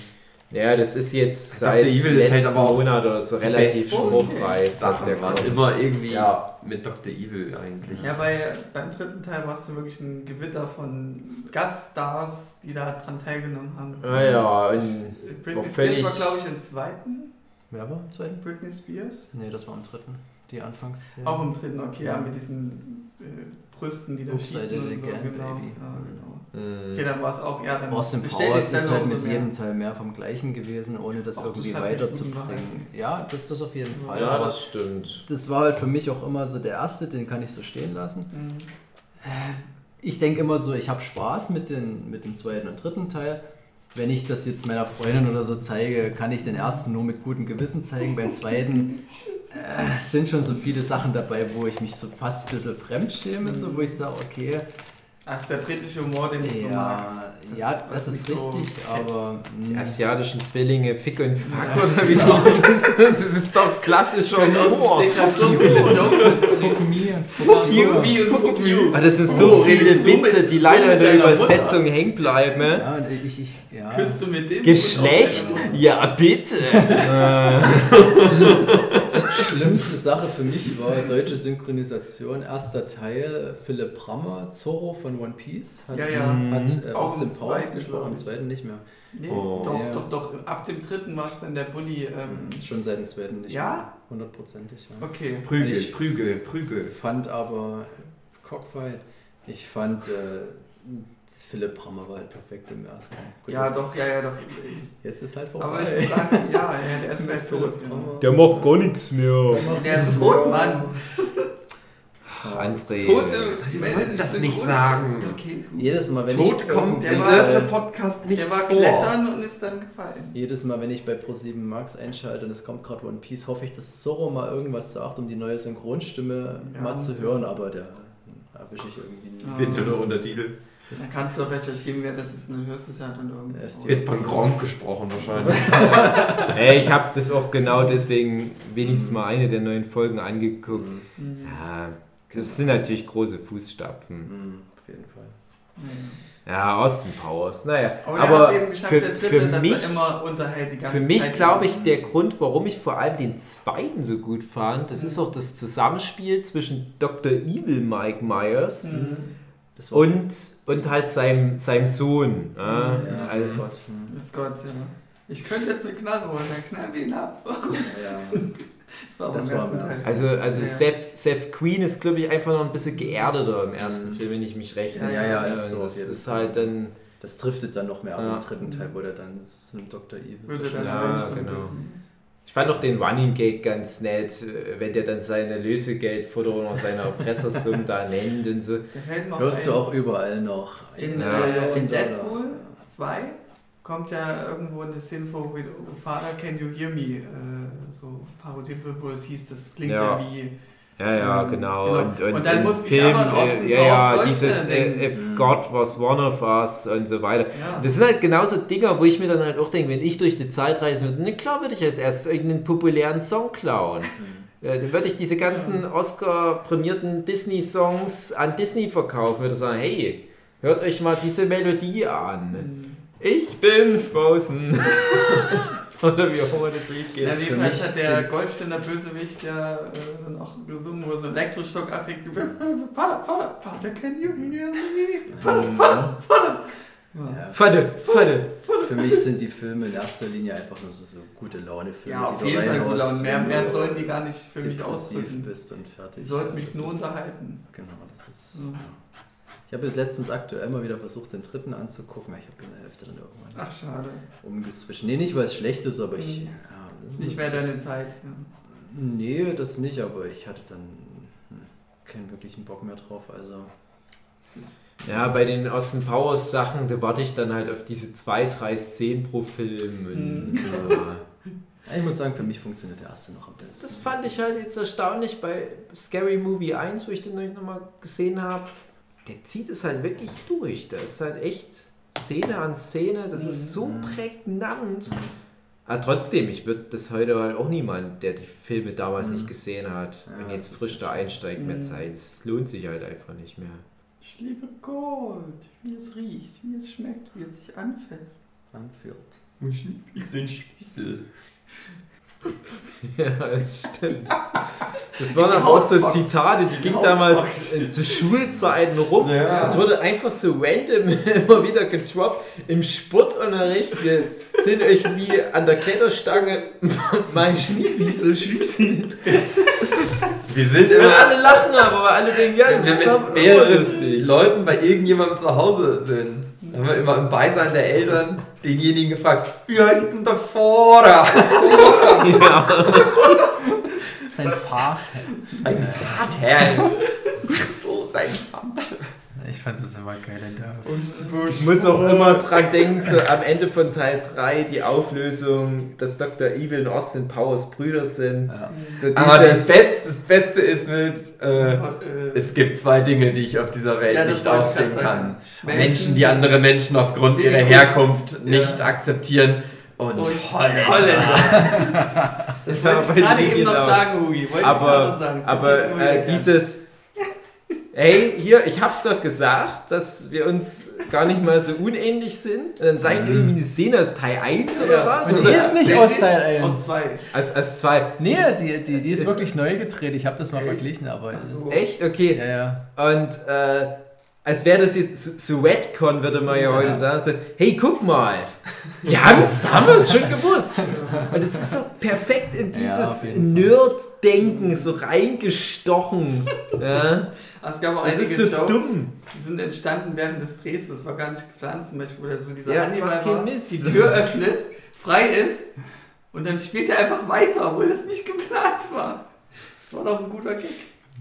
Ja, das ist jetzt Dr. seit Evil ist halt aber auch Monat oder so die relativ dass Sachen der waren immer irgendwie Ja. mit Dr. Evil eigentlich. Ja, bei, beim dritten Teil warst du wirklich ein Gewitter von Gaststars, die da dran teilgenommen haben. Ah ja, und Britney Doch Spears war, glaube ich, im zweiten. Wer war im zweiten? Britney Spears. Nee, das war im dritten. Die Anfangsszene. Auch im dritten, okay, ja, mit diesen äh, Brüsten, die da Upside schießen und so. Genau, Baby. ja, genau. Okay, dann war es auch, ja, dann Austin Powers dann ist halt mit mehr. jedem Teil mehr vom Gleichen gewesen, ohne das das irgendwie gut weiterzubringen. Ja, das, das auf jeden Fall. Ja, aber das stimmt. das war halt für mich auch immer so der erste, den kann ich so stehen lassen. Mhm. Ich denke immer so, ich habe Spaß mit den, mit dem zweiten und dritten Teil. Wenn ich das jetzt meiner Freundin oder so zeige, kann ich den ersten nur mit gutem Gewissen zeigen. Beim zweiten äh, sind schon so viele Sachen dabei, wo ich mich so fast ein bisschen fremd schäme, so, wo ich sage, okay, Das ist der britische Humor, den ich so mag. ja, Das- ja, das ist so richtig, catcht. aber Die mh, asiatischen Zwillinge, Fick und Fuck oder wie die heißen. Das ist doch klassischer dem Humor. Stegreif so viele Jokes fuck and Fuck you, und fuck you. Ah, das sind so Oh, viele Witze, die so leider in der Übersetzung hängen bleiben. Ja, und ich, ich, ja. Küsst du mit dem? Geschlecht? Ja, bitte. Schlimmste Sache für mich war deutsche Synchronisation. Erster Teil, Philipp Brammer, Zorro von One Piece. Hat, Ja, ja. hat äh, Auch Austin Powers zweiten, gesprochen, im zweiten nicht mehr. Nee, Oh. doch, Ja. doch, doch. Ab dem dritten war es dann der Bully. Ähm, Schon seit dem zweiten nicht Ja? mehr. Hundertprozentig, ja. okay. Prügel, Ich- Prügel, Prügel. Ich fand aber Cockfight, ich fand äh, Philipp Brammer war halt perfekt im ersten. Gut, Ja, doch, ja, ja, doch. Jetzt ist halt vorbei. Aber ich muss sagen, ja, ja der ist halt tot. Ja. Der macht gar nichts mehr. Der ist tot, Mann. André. Tote Menschen wollten das nicht sagen. Okay, gut. Jedes Mal, wenn Tod ich kommt Der Nerdship Podcast nicht Der war vor. klettern und ist dann gefallen. Jedes Mal, wenn ich bei Pro7 Max einschalte und es kommt gerade One Piece, hoffe ich, dass Zorro mal irgendwas sagt, um die neue Synchronstimme Ja, mal zu so. hören, aber der erwische ich irgendwie. Ja. Wird nur Untertitel. Da kannst du doch recherchieren, wer das ist. Dann hörst du es ja dann irgendwo. Wird von Gronk gesprochen wahrscheinlich. Ey, ich habe das auch genau deswegen wenigstens mal eine der neuen Folgen angeguckt. Mhm. Ja, das sind natürlich große Fußstapfen. Mhm, auf jeden Fall. Mhm. Ja, Austin Powers. Naja, Aber, für, dritte, mich, immer unterhält die ganze für mich Zeit. glaube ich, der Grund, warum ich vor allem den zweiten so gut fand, das ist auch das Zusammenspiel zwischen Dr. Evil Mike Myers Mhm. Das und, und halt seinem, seinem Sohn. Ja, ja, also, Scott. Mhm. Das Gott, ja. Ich könnte jetzt eine Knarre holen, dann knall ihn ab. Ja, Das war auch Das war also, also Ja. Seth, Seth Queen ist, glaube ich, einfach noch ein bisschen geerdeter im ersten Mhm. Film, wenn ich mich recht Ja, entsinne. ja, ist so auf Das ist halt dann. das driftet dann noch mehr ab Ja. im dritten Teil, wo der dann zum Dr. Evil Würde dann Ja, genau. Ich fand auch den Running Gag ganz nett, äh, wenn der dann seine Lösegeldforderung aus seiner Erpressersumme da nennt und so. Hörst du auch überall noch. In, Ja. äh, in Deadpool 2 kommt ja irgendwo eine Szene vor, Father Can You Hear Me äh, so parodiert wird, wo es hieß, das klingt ja, Ja. wie. Ja, ja, Ähm, genau. genau. Und, und, Und dann musste ich Film, aber an Austin äh, ja, ja, dieses äh, denken. If Mhm. God was one of us und so weiter. Ja. Das sind halt genauso Dinger, wo ich mir dann halt auch denke, wenn ich durch die Zeit reisen würde, ne, klar würde ich als erstes irgendeinen populären Song klauen. Ja, dann würde ich diese ganzen Oscar-prämierten Disney-Songs an Disney verkaufen, würde sagen, hey, hört euch mal diese Melodie an. Mhm. Ich bin Frozen. Oder wie immer das Lied geht. Ja, jedenfalls mich hat der Goldständer Bösewicht ja äh, dann auch gesungen, wo er so einen Elektroschock abkriegt. Vater, Vater, Vater, can you hear me? Vater, Vater, Vater. Ja. Ja, Vater, Vater. für mich sind die Filme in erster Linie einfach nur so, so gute Laune-Filme. Ja, auf die du jeden Fall gut reinhaust, und mehr, mehr sollen die gar nicht für mich ausdrücken. bist und fertig. Die sollten mich nur unterhalten. Genau, das ist. Mhm. Ich habe jetzt letztens aktuell mal wieder versucht, den dritten anzugucken, aber ich habe in der Hälfte dann irgendwann Ach, schade. umgeswitcht. Nee, nicht weil es schlecht ist, aber ich. Mhm. Ja, Das ist nicht mehr deine Zeit. Ja. Nee, das nicht, aber ich hatte dann hm, keinen wirklichen Bock mehr drauf. Also. Ja, bei den Austin Powers Sachen, da warte ich dann halt auf diese zwei, drei Szenen pro Film. Und, Mhm. Ich muss sagen, für mich funktioniert der erste noch am das, besten. das fand ich halt jetzt erstaunlich bei Scary Movie 1, wo ich den neulich nochmal gesehen habe. Der zieht es halt wirklich durch. Da ist halt echt Szene an Szene, das ist so Mhm. prägnant. Aber trotzdem, ich würde das heute halt auch niemand, der die Filme damals Mhm. nicht gesehen hat, Ja, wenn jetzt frisch da einsteigt, mehr Mhm. Zeit. Es lohnt sich halt einfach nicht mehr. Ich liebe Gold, wie es riecht, wie es schmeckt, wie es sich anfasst. Anführt. Ich sind Schlüssel. Ja, das stimmt. Das waren aber auch so Zitate, die gingen damals äh, zu Schulzeiten rum. Ja. Das wurde einfach so random immer wieder gedroppt im Sportunterricht. Wir sind irgendwie an der Kletterstange mein Schneewiesel schließen. Wir sind immer alle lachen aber, alle denken, ja, das wir ist doch mit mehreren lustig. Leuten bei irgendjemandem zu Hause sind. Haben wir immer im Beisein der Eltern denjenigen gefragt, wie heißt denn der Vater? Sein Vater. Ein Vater. so sein Vater. Ich fand das immer geil. Da. Ich muss auch immer dran denken, so am Ende von Teil 3 die Auflösung, dass Dr. Evil und Austin Powers Brüder sind. Ja. So Aber das Beste, das Beste ist mit, äh, Äh, es gibt zwei Dinge, die ich auf dieser Welt Ja, nicht ausstehen kann. sagen. Menschen, die andere Menschen aufgrund ihrer Herkunft Ja. nicht akzeptieren und, Und Holländer. Holländer. Das wollte Aber ich gerade eben noch genau. sagen, Hugi. Wollte ich gerade noch aber, sagen. Das aber äh, dieses, hey, hier, ich hab's doch gesagt, dass wir uns gar nicht mal so unähnlich sind. Und dann zeigt ihr irgendwie eine Szene aus Teil 1 oder Ja. was? Und die Oder- ist nicht aus Teil 1. Aus zwei. als, als zwei. Nee, die, die, die ist Ist- wirklich neu gedreht. Ich habe das mal Echt? verglichen, aber es ist. so. Echt? Okay. Ja, ja. Und äh, als wäre das jetzt so, Redcon, würde man ja, Ja. heute sagen. So, hey, guck mal. Die haben's, haben wir es schon gewusst. Und es ist so perfekt in Ja, dieses jeden Nerd-Denken so reingestochen. Ja. Also es gab auch Das einige ist so Jokes, dumm. die sind entstanden während des Drehs. Das war gar nicht geplant. Zum Beispiel, wo da so dieser Ja, Hannibal war, Mist. die Tür öffnet, frei ist und dann spielt er einfach weiter, obwohl das nicht geplant war. Das war doch ein guter Gag.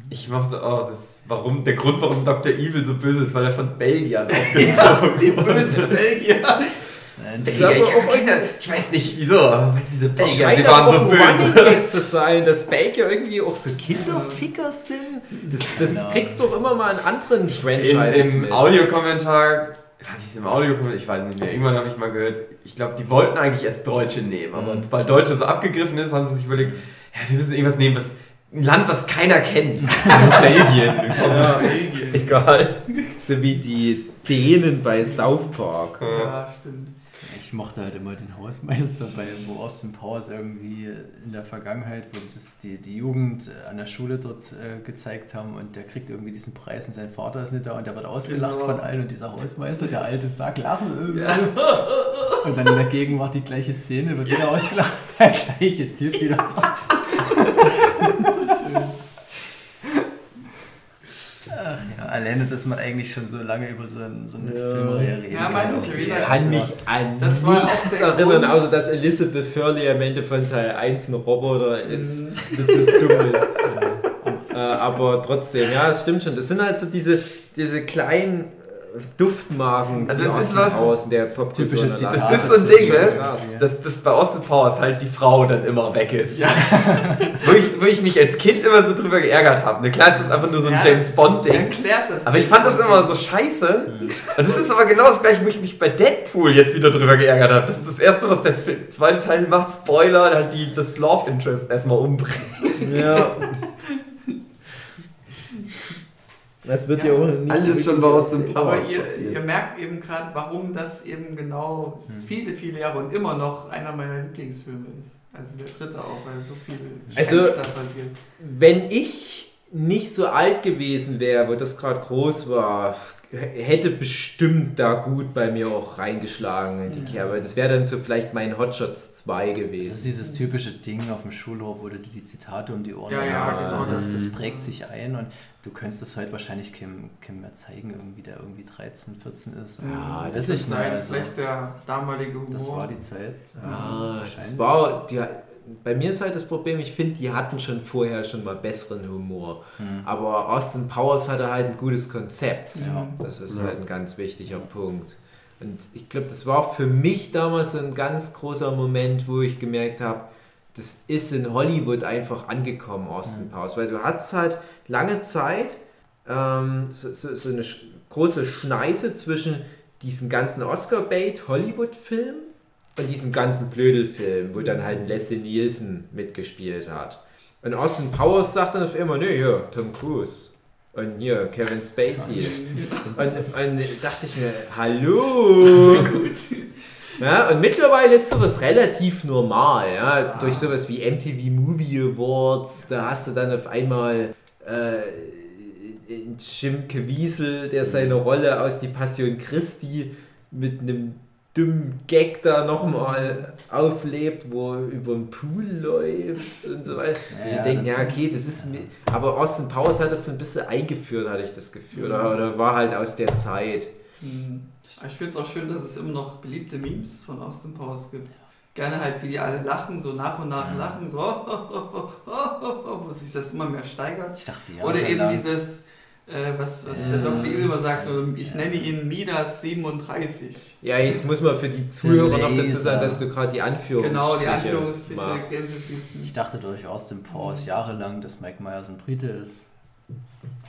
Ich mochte auch das, warum, der Grund, warum Dr. Evil so böse ist, weil er von Belgiern aufgezogen Die bösen Belgier. Nein, Das Belgier, aber auch ich, kenne- ich weiß nicht wieso, aber diese Das Belgier, scheint sie waren auch so böse. Zu sein, dass Belgier irgendwie auch so Kinderficker sind. Das, das Genau. kriegst du auch immer mal in anderen In, Franchises Im mit. Audiokommentar, wie ist es im Audiokommentar, ich weiß nicht mehr, irgendwann habe ich mal gehört, ich glaube, die wollten eigentlich erst Deutsche nehmen, aber Mhm. weil Deutsche so abgegriffen ist, haben sie sich überlegt, ja, wir müssen irgendwas nehmen, was ein Land, was keiner kennt. Belgien. Ja, Belgien. Egal. so wie die Dänen bei South Park. Ja, stimmt. Ich mochte halt immer den Hausmeister, bei wo Austin Powers irgendwie in der Vergangenheit, wo das die, die Jugend an der Schule dort äh, gezeigt haben und der kriegt irgendwie diesen Preis und sein Vater ist nicht da und der wird ausgelacht Genau. von allen und dieser Hausmeister, der alte Sack, lachen. Ja. Und dann in der Gegenwart die gleiche Szene, wird wieder ausgelacht, der gleiche Typ wieder da. Ach ja, alleine, dass man eigentlich schon so lange über so, ein, so eine Ja. Filmreihe reden Ja, kann. ich, kann das mich war- an Das war auch nichts erinnern, Grund. außer dass Elizabeth Furley am Ende von Teil 1 ein Roboter ist. Mhm. Das so dumm ist. äh, aber trotzdem, ja, es stimmt schon. Das sind halt so diese, diese kleinen Duftmarken, Also das aus ist was- Haus in der typische. Das ist so ein das ist Ding, ne? Dass, dass bei Austin Powers halt die Frau dann immer weg ist. wo, ich, wo ich mich als Kind immer so drüber geärgert habe. Ne? Klar ist das einfach nur so ein Ja, James Bond-Ding. Erklärt das. Aber ich fand das immer so scheiße. Und das ist aber genau das gleiche, wo ich mich bei Deadpool jetzt wieder drüber geärgert habe. Das ist das erste, was der Fi- zweite Teil macht. Spoiler, halt die, das Love Interest erstmal umbringt. Ja. Das wird ja, Ja, auch alles schon bei Austin wirklich Aber Powers ihr, ihr merkt eben gerade, warum das eben genau viele, viele Jahre und immer noch einer meiner Lieblingsfilme ist. Also der dritte auch, weil so viel Also- da passiert. Wenn ich nicht so alt gewesen wäre, wo das gerade groß war, hätte bestimmt da gut bei mir auch reingeschlagen in die Kerbe. Das wäre dann so vielleicht mein Hotshots 2 Das ist gewesen. dieses typische Ding auf dem Schulhof, wo du dir die Zitate um die Ohren Ja, ja, jagst genau. und das, das prägt sich ein und du könntest das heute wahrscheinlich keinem, keinem mehr zeigen, irgendwie, der irgendwie 13, 14 ist. Ja, das weiß ist ich nicht. Also, vielleicht der damalige Humor. das war die Zeit. Ah, das wahrscheinlich. war, die, bei mir ist halt das Problem, ich finde, die hatten schon vorher schon mal besseren Humor. Hm. Aber Austin Powers hatte halt ein gutes Konzept. Ja. Das ist Ja. halt ein ganz wichtiger Punkt. Und ich glaube, das war für mich damals so ein ganz großer Moment, wo ich gemerkt habe, das ist in Hollywood einfach angekommen, Austin Powers. Weil du hast halt lange Zeit ähm, so, so, so eine große Schneise zwischen diesen ganzen Oscar-Bait Hollywood-Film und diesen ganzen Blödelfilm, wo dann halt Leslie Nielsen mitgespielt hat. Und Austin Powers sagt dann auf einmal, nee, hier, Tom Cruise. Und hier, Kevin Spacey. Und, und dachte ich mir, hallo! Ja, und mittlerweile ist sowas relativ normal, ja. Durch sowas wie MTV Movie Awards, da hast du dann auf einmal äh, Jim Caviezel, der seine Rolle aus Die Passion Christi mit einem dummen Gag da nochmal auflebt, wo er über den Pool läuft und so weiter. Ja, ich denke, ja, okay, das ist. mi- Aber Austin Powers hat das so ein bisschen eingeführt, hatte ich das Gefühl. Oder, oder war halt aus der Zeit. Mhm. Ich finde es auch schön, dass es immer noch beliebte Memes von Austin Powers gibt. Gerne halt, wie die alle lachen, so nach und nach lachen, so, wo sich das immer mehr steigert. Ich dachte, ja. Oder eben lang- dieses, was, was der Ja. Dr. Immer sagt, ähm, ich nenne ihn Midas 37. Ja, jetzt muss man für die Zuhörer noch dazu sagen, dass du gerade die Anführungsstriche Genau, die Anführungsstriche, machst. Ich dachte durch Austin Powers jahrelang, dass Mike Myers ein Brite ist.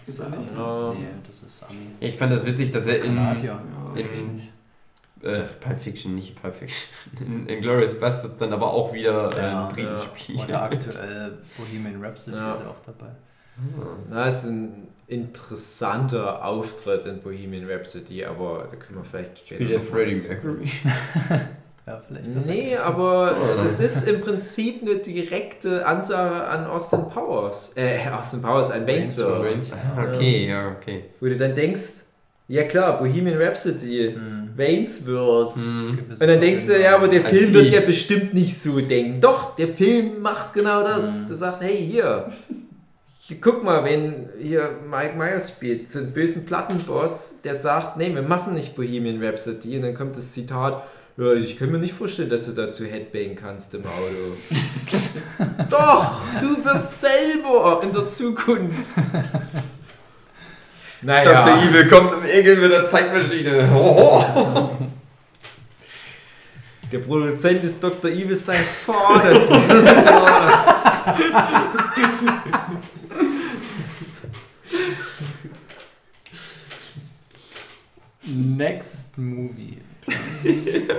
Ist er nicht? Ja. Nee, das ist Ami. Ich fand das witzig, dass er in Kanadier. Ja. Äh, Pulp Fiction, nicht Pulp Fiction, in, in Glorious Bastards dann aber auch wieder äh, Ja, Briten ja. spielt. Oder aktuell Bohemian Rhapsody Ja. ist ja auch dabei. Na, ist ein interessanter Auftritt in Bohemian Rhapsody, aber da können wir vielleicht später. Spielt der Freddie Mercury? Ja, vielleicht besser. Nee, aber das ist im Prinzip eine direkte Ansage an Austin Powers. Äh, Austin Powers, an Waynesville. Ah, okay, ja, okay. Wo du dann denkst, ja klar, Bohemian Rhapsody, Hm. Waynesville. Hm. Und dann denkst du, ja, aber der Film wird ja bestimmt nicht so denken. Doch, der Film macht genau das. Mhm. Der sagt, hey, hier, guck mal, wenn hier Mike Myers spielt, so einen bösen Plattenboss, der sagt, nee, wir machen nicht Bohemian Rhapsody. Und dann kommt das Zitat, ja, ich kann mir nicht vorstellen, dass du dazu Headbang kannst im Auto. Doch, du wirst selber in der Zukunft. Naja. Dr. Evil kommt im Egel mit der Zeitmaschine. Hoho. Der Produzent ist Dr. Evil sein Vater. Next Movie.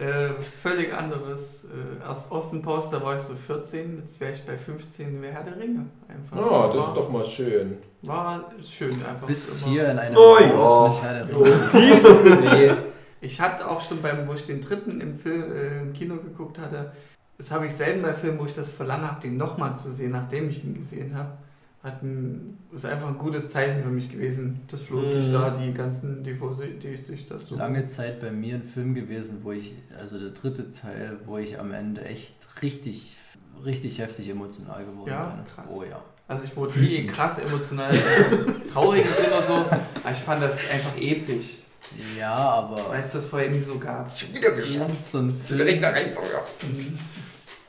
Äh, was völlig anderes. Äh, aus Austin Powers, da war ich so 14, jetzt wäre ich bei 15, wäre Herr der Ringe. Einfach. Oh, das war, ist doch mal schön. War schön einfach. Bis immer. hier in einem Oh, ja. mit Herr der Ringe. nee. Ich hatte auch schon beim, wo ich den dritten im, Film, äh, im Kino geguckt hatte, das habe ich selten bei Filmen, wo ich das verlangt habe, den nochmal zu sehen, nachdem ich ihn gesehen habe. Hat ein, ist einfach ein gutes Zeichen für mich gewesen. Das lohnt sich Mhm. da, die ganzen DVDs sich dazu. Lange Zeit bei mir ein Film gewesen, wo ich, also der dritte Teil, wo ich am Ende echt richtig, richtig heftig emotional geworden Ja, bin. krass. Oh ja. Also ich wurde nie krass emotional äh, traurig oder so, aber ich fand das einfach episch, Ja, aber weil es das vorher nie so gab. Wieder so ein Film, Direkt da rein, so, ja.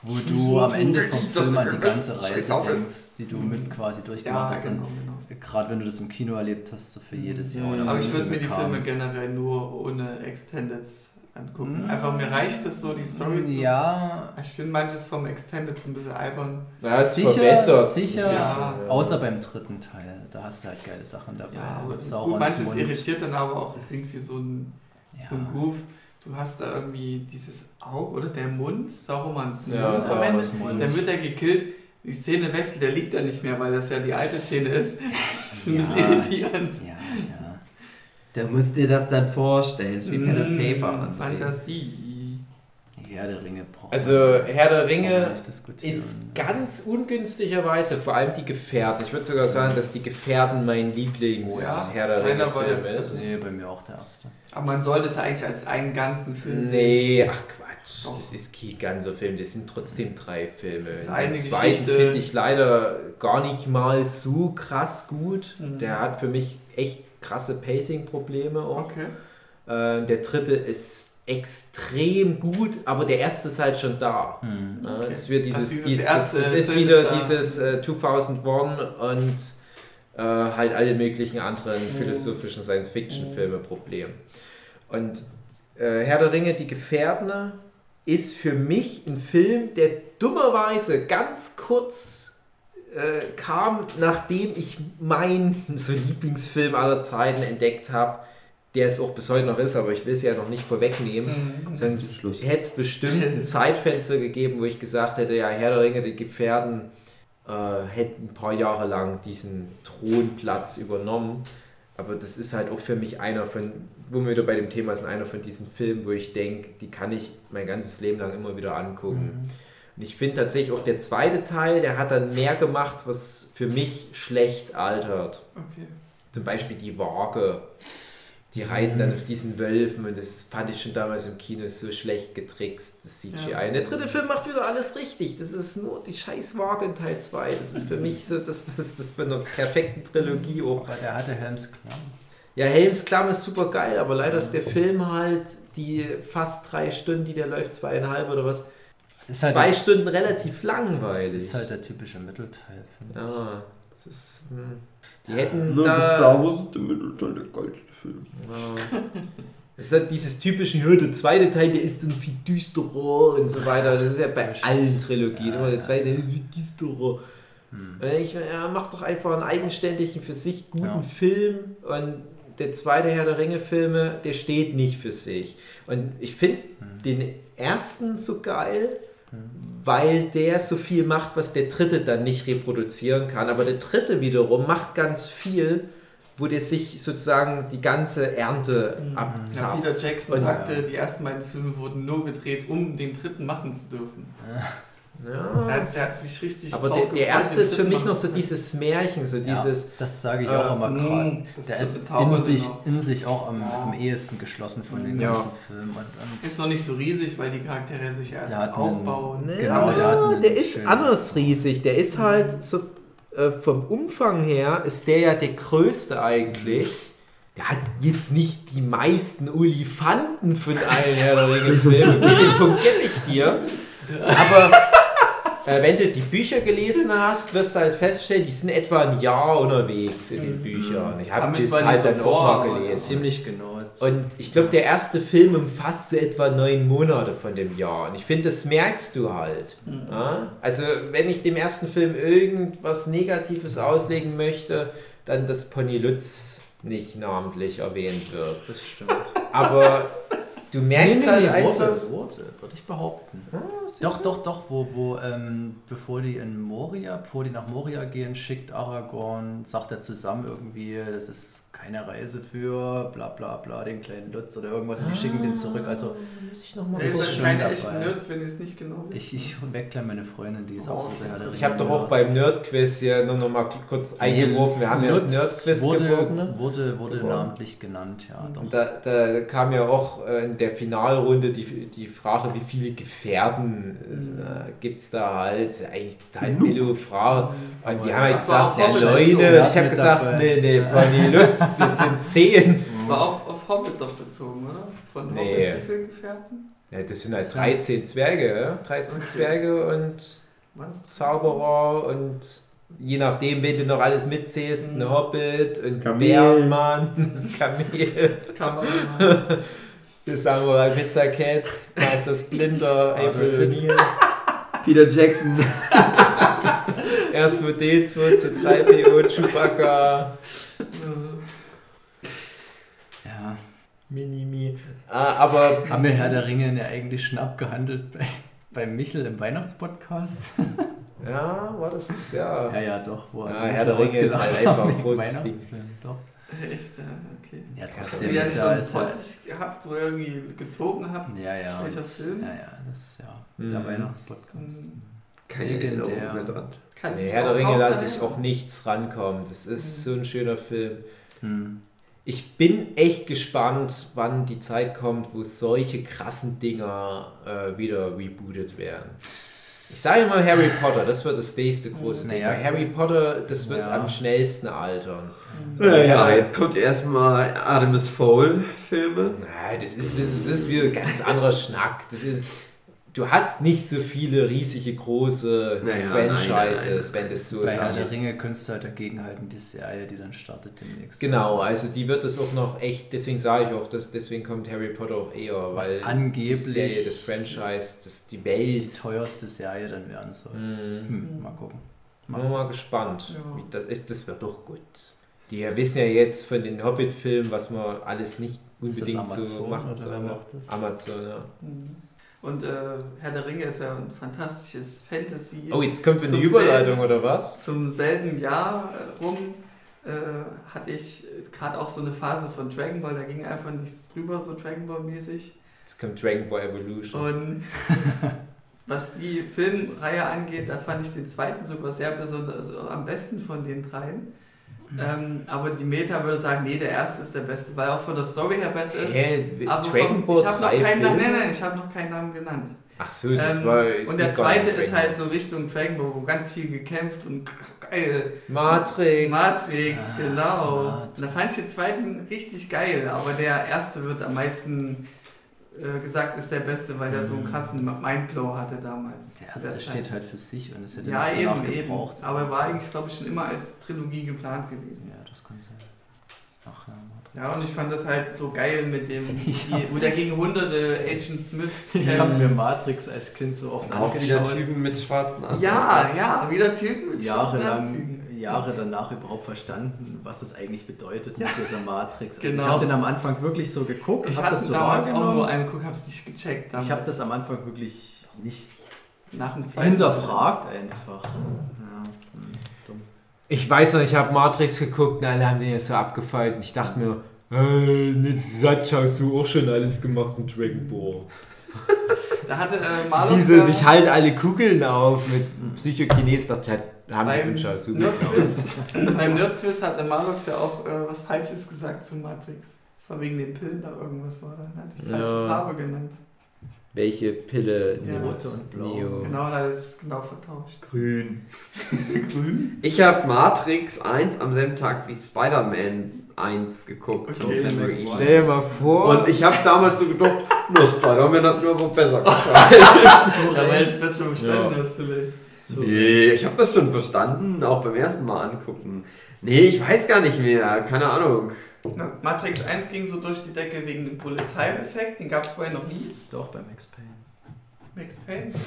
Wo du am Ende vom Film an die ganze Reise denkst, die du mit quasi Ja, durchgemacht hast. genau, genau. gerade wenn du das im Kino erlebt hast, so für jedes Jahr. Oder Aber ich würde mir die. Filme generell nur ohne Extendeds angucken. Mm. Einfach mir reicht es so, die Story zu. Ja, Ich finde manches vom Extended so ein bisschen albern. Ja, sicher, verbessert. sicher. Ja. Außer beim dritten Teil, da hast du halt geile Sachen dabei. Ja, aber manches irritiert dann aber auch irgendwie so ein, Ja. so ein Groove. Du hast da irgendwie dieses Auge oder der Mund, Saurons Ja, Mund. Mund. Dann wird er gekillt. Die Szene wechselt, der liegt da nicht mehr, weil das ja die alte Szene ist. Das ist ein Ja. bisschen irritierend. Ja, ja. Da musst dir das dann vorstellen. Das ist wie Pen and Paper. Mm, André. Fantasie. Herr der Ringe braucht Also Herr der Ringe ist ganz ungünstigerweise, vor allem die Gefährten. Ich würde sogar sagen, dass die Gefährten mein Lieblings Oh ja? Herr der Ringe war der Film ist. Nee, bei mir auch der erste. Aber man sollte es eigentlich als einen ganzen Film sehen. Nee, ach Quatsch. Doch. Das ist kein ganzer Film, das sind trotzdem drei Filme. Das ist Den zweiten finde ich leider gar nicht mal so krass gut. Mhm. Der hat für mich echt krasse Pacing-Probleme auch. Okay. Äh, der dritte ist extrem gut, aber der erste ist halt schon da. Hm. Okay. Das ist wieder dieses, Also dieses dies- erste das, das ist wieder ist da. dieses äh, 2001 und äh, halt alle möglichen anderen Mhm. philosophischen Science-Fiction-Filme Problem. Und äh, Herr der Ringe, die Gefährten, ist für mich ein Film, der dummerweise ganz kurz äh, kam, nachdem ich meinen so Lieblingsfilm aller Zeiten entdeckt habe, der es auch bis heute noch ist, aber ich will es ja noch nicht vorwegnehmen. Mhm. Sonst hätte es bestimmt ein Zeitfenster gegeben, wo ich gesagt hätte, ja, Herr der Ringe, die Gefährten äh, hätten ein paar Jahre lang diesen Thronplatz übernommen. Aber das ist halt auch für mich einer von, wo wir wieder bei dem Thema sind, einer von diesen Filmen, wo ich denke, die kann ich mein ganzes Leben lang immer wieder angucken. Und ich finde tatsächlich auch der zweite Teil, der hat dann mehr gemacht, was für mich schlecht altert. Okay. Zum Beispiel die Waage. Die reiten dann auf diesen Wölfen und das fand ich schon damals im Kino so schlecht getrickst, das CGI. Ja. Der dritte Film macht wieder alles richtig. Das ist nur die scheiß Waage in Teil 2. Das ist für mich so das, was das für eine perfekte Trilogie auch. Aber der hatte Helms Klamm. Ja, Helms Klamm ist super geil, aber leider ist der Film halt die fast drei Stunden, die der läuft, zweieinhalb oder was, halt, zwei der, Stunden relativ langweilig. ist halt der typische Mittelteil, finde ich. ja, das ist. Hm. Die hätten Nur da. Star Wars ist der Mittelteil der geilste Film. Ja. Das ist halt dieses typische, ja, der zweite Teil, der ist dann viel düsterer und so weiter. Das ist ja bei allen Trilogien. Ja, immer der ja. zweite ist viel düsterer. Hm. Ich, ja, mach doch einfach einen eigenständigen, für sich guten Ja. Film und der zweite Herr der Ringe-Filme, der steht nicht für sich. Und ich finde Hm. den ersten so geil, weil der so viel macht, was der dritte dann nicht reproduzieren kann. Aber der dritte wiederum macht ganz viel, wo der sich sozusagen die ganze Ernte Mhm. Ja, abzapft. Peter Jackson Und- sagte, die ersten beiden Filme wurden nur gedreht, um den dritten machen zu dürfen. Er Ja. hat, er hat sich richtig Aber drauf der, der erste ist für mich noch so dieses Märchen, so Ja, dieses. das sage ich äh, auch immer mm, gerade. Der ist ist in sich, noch. in sich auch am, Ja. am ehesten geschlossen von den Ja. ganzen Filmen. Ist noch nicht so riesig, weil die Charaktere sich erst Der hat einen- aufbauen. Genau, ja, der der ist schönen- anders riesig. Der ist halt so äh, vom Umfang her ist der ja der größte eigentlich. Der hat jetzt nicht die meisten Olifanten von allen Herr der Ringe-Filmen. Okay, den Punkt gebe ich dir. Aber äh, wenn du die Bücher gelesen hast, wirst du halt feststellen, die sind etwa ein Jahr unterwegs in den Büchern. Ich habe das halt dann auch mal gelesen. ziemlich genau. Und ich glaube, der erste Film umfasst so etwa neun Monate von dem Jahr. Und ich finde, das merkst du halt. Ja? Also, wenn ich dem ersten Film irgendwas Negatives auslegen möchte, dann, dass Pony Lutz nicht namentlich erwähnt wird. das stimmt. Aber du merkst halt einfach. Worte, Worte, würde ich behaupten. Doch, doch, doch, wo, wo ähm, bevor die in Moria, bevor die nach Moria gehen, schickt Aragorn, sagt er zusammen irgendwie, das ist keine Reise für bla bla bla, den kleinen Lutz oder irgendwas und die schicken den zurück. Also muss ich noch mal ist echten Nerds, wenn ihr es nicht genau wisst. ich, ich weck gleich meine Freundin, die ist auch so der Herr der Ich habe doch auch beim Nerdquiz hier nur noch mal kurz eingeworfen. Wir haben ja das Nerdquiz wurde, ne? wurde, wurde namentlich genannt, ja. Doch. Und da, da kam ja auch äh, in der Finalrunde die, die Frage, wie viele Gefährten äh, gibt es da halt? Das Eigentlich total billige Frage. Und die haben halt gesagt, der so. Ich habe gesagt, nee, nee. Pony Lutz, das sind zehn. War auf, auf Hobbit doch bezogen, oder? Von Nee. Hobbit, wie viele Gefährten? Ja, das sind halt 13 Zwerge, ja? 13 Okay. Zwerge und Zauberer und je nachdem, wen du noch alles mitzählst, ein Mhm. Hobbit, ein Kamel. Bärenmann, das Kamel. Kam auch mal. Der Samurai Pizza Cats, Master Splinter, April Peter Jackson. R2D2, C3PO, Chewbacca, Ja. Minimi. Ah, aber Haben wir Herr der Ringe ja eigentlich schon abgehandelt bei, bei Michel im Weihnachtspodcast? ja, war das, ja. Ja, ja, doch. Wo Ja, wir Herr der Ringe ist ausgelacht halt einfach ein großes Weihnachtsfilm, Doch. Echt, ja, okay. Ja, trotzdem Wie ihr ist so ja, einen ist ja, Pod gehabt, wo ihr irgendwie gezogen habt? ja, ja. Welcher Film? Ja, ja, das ist ja der Mhm. Weihnachtspodcast. Hm, Keine Legendär. Erinnerung mehr dran. Kann Nee, ich Herr der auch Ringe lasse ich auch nichts rankommen. Das ist so ein schöner Film. Hm. Ich bin echt gespannt, wann die Zeit kommt, wo solche krassen Dinger äh, wieder rebootet werden. Ich sage mal Harry Potter, das wird das nächste große Ding. Naja. Weil Harry Potter, das wird Ja. am schnellsten altern. Naja, jetzt kommt erstmal Artemis Fowl Filme. Nein, das ist, das ist wieder ein ganz anderer Schnack. Das ist, du hast nicht so viele riesige große Naja, Franchises, nein. wenn das so Bei Herr der ist. Ringe könntest du halt dagegenhalten, die Serie, die dann startet demnächst. Genau, also die wird es auch noch echt, deswegen sage ich auch, dass deswegen kommt Harry Potter auch eher, Was weil die angeblich Serie, das Franchise, das, die die Welt. teuerste Serie dann werden soll. Mhm. Hm, mal gucken. Bin mal gespannt. Ja. Wie das, ist, das wird doch gut. Die wissen ja jetzt von den Hobbit-Filmen, was man alles nicht Ist das unbedingt so machen soll. macht das? Amazon, ja. Hm. Und äh, Herr der Ringe ist ja ein fantastisches Fantasy. Oh, jetzt kommt eine Zum Überleitung, selben- oder was? Zum selben Jahr äh, rum äh, hatte ich gerade auch so eine Phase von Dragon Ball, da ging einfach nichts drüber, so Dragon Ball mäßig. Jetzt kommt Dragon Ball Evolution. Und was die Filmreihe angeht, da fand ich den zweiten sogar sehr besonders, also am besten von den dreien. Ähm, aber die Meta würde sagen, nee, der erste ist der beste, weil auch von der Story her besser ist. Hä? Aber Dragon vom, Ball ich habe noch 3 keinen Namen, nein, nein, ich habe noch keinen Namen genannt. Ach so, das Ähm, war. und der zweite ist halt so Richtung Dragon Ball, wo ganz viel gekämpft und geil. Matrix. Matrix, Ah, genau. Matrix. Und da fand ich den zweiten richtig geil, aber der erste wird am meisten gesagt, ist der beste, weil der so einen krassen Mindblow hatte damals. Der erste Zeit. steht halt für sich und es hätte Ja, eben, eben. gebraucht. Aber war eigentlich, glaube ich, schon immer als Trilogie geplant gewesen. Ja, das kann sein. Ach ja. Ja, und ich fand das halt so geil mit dem, die, wo der gegen hunderte Agent Smiths Ich habe kämpft. mir Matrix als Kind so oft Auch wieder angeschaut. Typen mit schwarzen Anzügen. Ja, Das- ja, wieder Typen mit schwarzen Jahrelang, Anzügen. Jahre danach überhaupt verstanden, was das eigentlich bedeutet mit dieser Matrix. Also Genau. Ich habe den am Anfang wirklich so geguckt, Ich habe das so damals auch nur angeguckt, hab's nicht gecheckt. Damals. Ich habe das am Anfang wirklich nicht nach dem zweiten hinterfragt einfach. Ich weiß noch, ich habe Matrix geguckt und alle haben den ja so abgefeilt. Und ich dachte mir, äh, nicht satt, hast du auch schon alles gemacht in Dragon Ball. Da hatte äh, Marlon Diese ja sich halt alle Kugeln auf mit Psychokines, dachte ich halt, haben die beim Shasu Nerdquiz, beim Nerdquiz hatte Marlox ja auch äh, was Falsches gesagt zu Matrix. Das war wegen den Pillen da irgendwas war da. Er hat die falsche Ja. Farbe genannt. Welche Pille? Ja. Rote und blau. Neo. Genau, da ist es genau vertauscht. Grün. Ich habe Matrix 1 am selben Tag wie Spider-Man 1 geguckt. Okay. Raimi. Stell dir mal vor. Und ich habe damals so gedacht, nur Spider-Man hat mir aber besser gefallen. Ja, weil es besser verstanden hast vielleicht. So. nee, ich habe das schon verstanden, auch beim ersten Mal angucken. Nee, ich weiß gar nicht mehr, keine Ahnung. Na, Matrix 1 ging so durch die Decke wegen dem Bullet-Time-Effekt, den gab es vorher noch nie. Doch, bei Max Payne. Max Payne.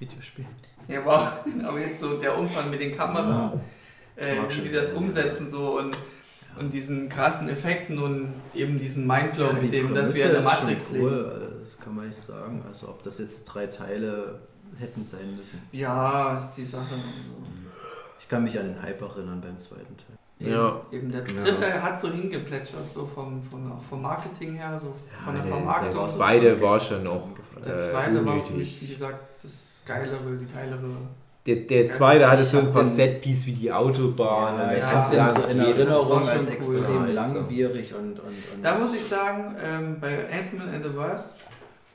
Das Videospiel. Ja, wow. Aber jetzt so der Umfang mit den Kamera, äh, wie die das umsetzen so und, und diesen krassen Effekten und eben diesen Mindblow, mit die dem, dass wir in Prämisse der Matrix schon leben. cool, Alter. Das kann man nicht sagen. Also ob das jetzt drei Teile hätten sein müssen. Ja, ist die Sache. Ich kann mich an den Hype erinnern beim zweiten Teil. Ja. Eben der Ja. dritte hat so hingeplätschert, so vom, vom, auch vom Marketing her, so von der Vermarktung. der so. zweite war schon noch Der äh, zweite war für mich, wie gesagt, das geilere, die geilere. Der, der zweite hatte so ein hab paar Setpiece wie die Autobahn. Ja, ich ja, habe den so in jedes- Erinnerung als schon cool. extrem Ja, langwierig und, und, und Da muss ich sagen, ähm, bei Ant-Man and the Verse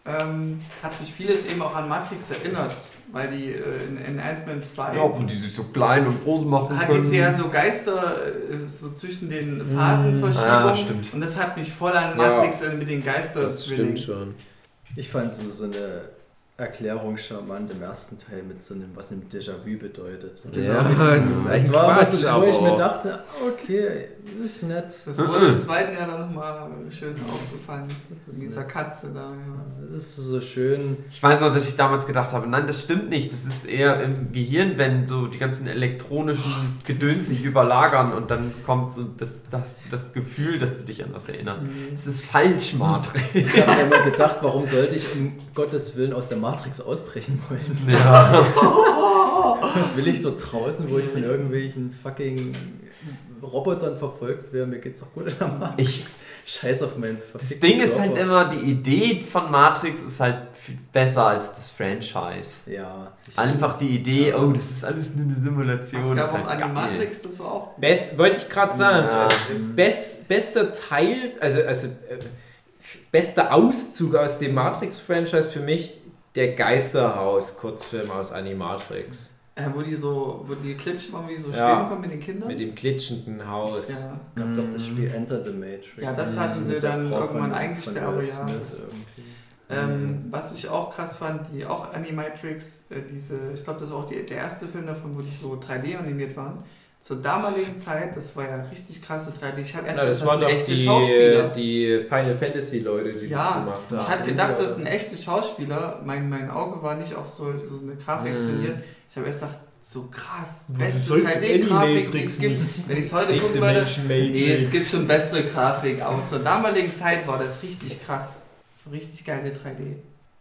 ähm, hat mich vieles eben auch an Matrix erinnert, weil die äh, in, in Ant-Man 2 Ja, wo die sich so klein und groß machen hat können. die sehr so Geister äh, so zwischen den Phasen Mm. verschieben. Ah, stimmt. Und das hat mich voll an Ja. Matrix äh, mit den Geistern Das stimmt schon. Ich fand so, so eine Erklärung charmant im ersten Teil mit so einem, was einem Déjà-vu bedeutet. Ja, das, das war Quatsch, was, wo ich mir dachte, okay, ist nett. Das wurde im zweiten Jahr dann nochmal schön aufgefallen. Das Mit ist dieser nett. Katze da. Ja. Das ist so schön. Ich weiß auch, dass ich damals gedacht habe, nein, das stimmt nicht. Das ist eher im Gehirn, wenn so die ganzen elektronischen Gedöns sich überlagern und dann kommt so das, das, das Gefühl, dass du dich an was erinnerst. Das ist falsch, Matrix. Ich habe mir immer gedacht, warum sollte ich um Gottes Willen aus der Matrix ausbrechen wollen? Ja. Was will ich dort draußen, wo ich von irgendwelchen fucking Robotern verfolgt werde? Mir geht's doch gut in der Matrix. Ich, Scheiß auf meinen das Ding ist halt immer, die Idee von Matrix ist halt viel besser als das Franchise. Ja, sicher. Einfach die Idee, oh, das ist alles nur eine Es Simulation. gab ist auch halt geil. Animatrix, das war auch. Best, wollte ich gerade sagen. Ja. Best, bester Teil, also, also äh, bester Auszug aus dem Matrix-Franchise für mich der Geisterhaus-Kurzfilm aus Animatrix. Äh, wo die so, wo die Klitschen waren, wie so Ja. schweben kommen mit den Kindern. Mit dem klitschenden Haus. ja. gab doch das Spiel Enter the Matrix. Ja, das hatten sie dann Frau irgendwann von- eingestellt, aber ja. Ähm, was ich auch krass fand, die auch Animatrix, äh, diese, ich glaube, das war auch die, der erste Film davon, wo die so 3D animiert waren. Zur damaligen Zeit, das war ja richtig krasse 3D. Ich habe erst Na, das gedacht, waren sind doch echte die, Schauspieler. die Final Fantasy Leute, die das Ja, gemacht haben. ich hatte gedacht, das sind echte Schauspieler. Mein, mein Auge war nicht auf so, so eine Grafik Mhm. trainiert. Ich habe erst gedacht, so krass, beste sollst 3D-Grafik, die es gibt. Wenn ich es heute gucken würde, nee, es gibt schon bessere Grafik. Aber zur damaligen Zeit war das richtig krass. So richtig geile 3D.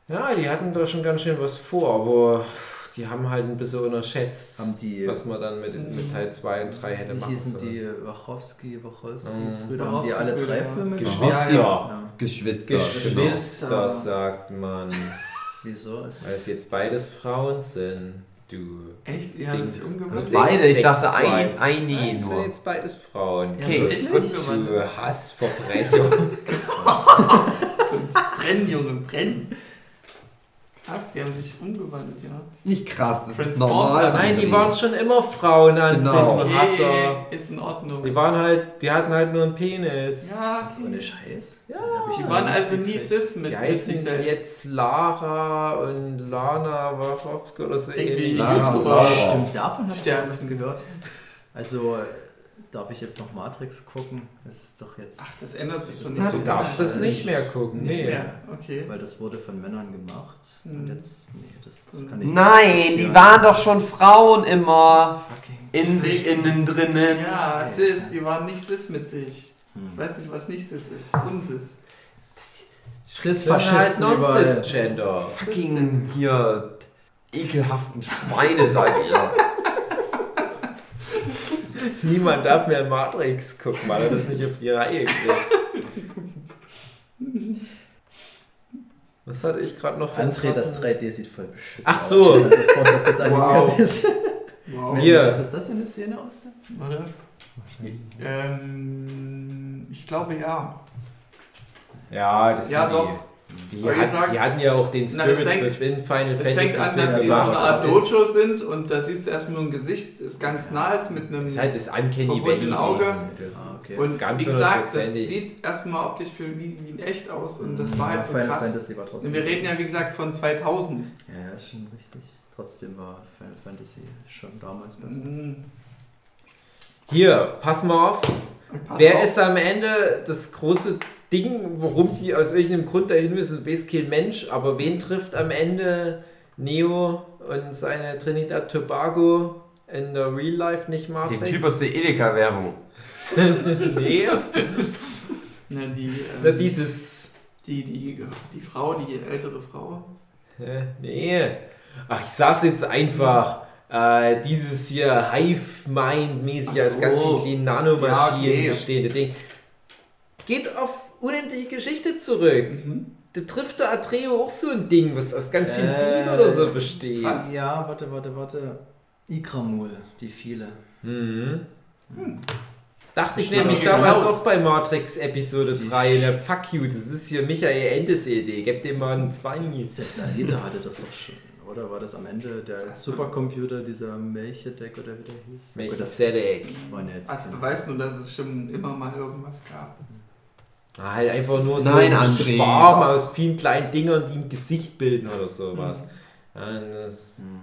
Ja, die hatten da schon ganz schön was vor, aber die haben halt ein bisschen unterschätzt, Haben die, was man dann mit, mit Teil 2 und 3 hätte wie machen hießen sollen. die Wachowski, Wachowski Mhm. Brüder? Haben die alle drei Filme ja. Geschwister. Ja, Ja. Geschwister. Geschwister, sagt man. Wieso? Es Weil es jetzt beides Frauen sind. Du. Echt? Die haben sich umgewandelt? Beide, ich dachte ein, ein nee Nein, sind nur. jetzt beides Frauen. Okay, echt Du umgewandelt. Hassverbrecher. Sonst brennen, Junge, brennen. Krass, die haben sich umgewandelt, ja. Das ist nicht krass, das ist Transform- normal. Nein, die waren schon immer Frauen an Genau. Hasser. ist in Ordnung. Die waren halt, die hatten halt nur einen Penis. ja, Was ohne Scheiß? Ja. Die waren also nie cis mit, Die mit sich selbst. jetzt Lara und Lana Wachowski oder so Irgendwie ähnlich. Stimmt, davon habe ich ein bisschen gehört. Also, darf ich jetzt noch Matrix gucken? Das ist doch jetzt. Ach, das ändert sich ist nicht. Du darfst das nicht mehr gucken. Nicht nee. mehr, okay. Weil das wurde von Männern gemacht. Und Mhm. jetzt, nee, das Mhm. kann ich Nein, die waren doch schon Frauen immer Fucking. in sich innen drinnen. Ja, cis, die waren nicht cis mit sich. Ich Hm. weiß nicht, was nicht cis ist. Das sind halt überall. Non-Cis-Gender. Fucking hier ekelhaften Schweine, sag ich ja. Niemand darf mehr Matrix gucken, weil er das nicht auf die Reihe kriegt. Was hatte ich gerade noch für André, das krassen- 3D sieht voll beschissen Ach aus. so. Stell mir vor, dass das animiert Wow. ist. Wow. Hier. Was ist das für eine Szene aus der? Warte. Ähm, ich glaube ja. Ja, das Ja, sind doch. die. Die, hat, sagen? die hatten ja auch den Na, es Spirit fängt- Within Final Es Fantasy fängt an, dass sie so eine. Art Das Dojo sind und da siehst du erstmal nur ein Gesicht, das ganz nah ist mit einem. ist halt das Uncanny Valley. Auge. Das Ah, okay. und ganz wie gesagt, das sieht erstmal optisch für wie, wie in echt aus und das Mhm. war halt Ja, so Final krass. Fantasy war trotzdem. Und wir reden ja wie gesagt von 2000. Ja, ja, ist schon richtig. Trotzdem war Final Fantasy schon damals besser. Mhm. Hier, pass mal auf. Pass Wer auf, ist am Ende das große Ding, worum die aus irgendeinem Grund dahin müssen, weiß kein Mensch, aber wen trifft am Ende Neo und seine Trinidad Tobago in der Real Life nicht Matrix? Den Typ aus der Edeka-Werbung. nee, Na, die, na, ähm, dieses. die, die, die Frau, die ältere Frau. Nee. Ach, ich sag's jetzt einfach. Äh, dieses hier Hive-Mind-mäßig Ach aus ganz so. vielen kleinen Nanomaschinen Ja, okay. bestehende Ding. Geht auf unendliche Geschichte zurück. Mhm. Da trifft der Atreo auch so ein Ding, was aus ganz vielen Äh, Bienen oder so besteht. krass. Ja, warte, warte, warte. Ikramul, die viele. Mhm. Dachte ich Stand nämlich doch damals auch bei Matrix Episode 3. Ne, fuck you, das ist hier Michael Endes Idee. Gebt dem mal einen 20. Selbst Alita hatte das doch schon. Oder war das am Ende der Supercomputer, dieser Melchedek oder wie der hieß? Jetzt Als Beweis nur, dass es schon immer mal irgendwas gab. Halt einfach nur so Nein, ein André. Schwarm aus vielen kleinen Dingern, die ein Gesicht bilden oder sowas. Ja, das, Hm.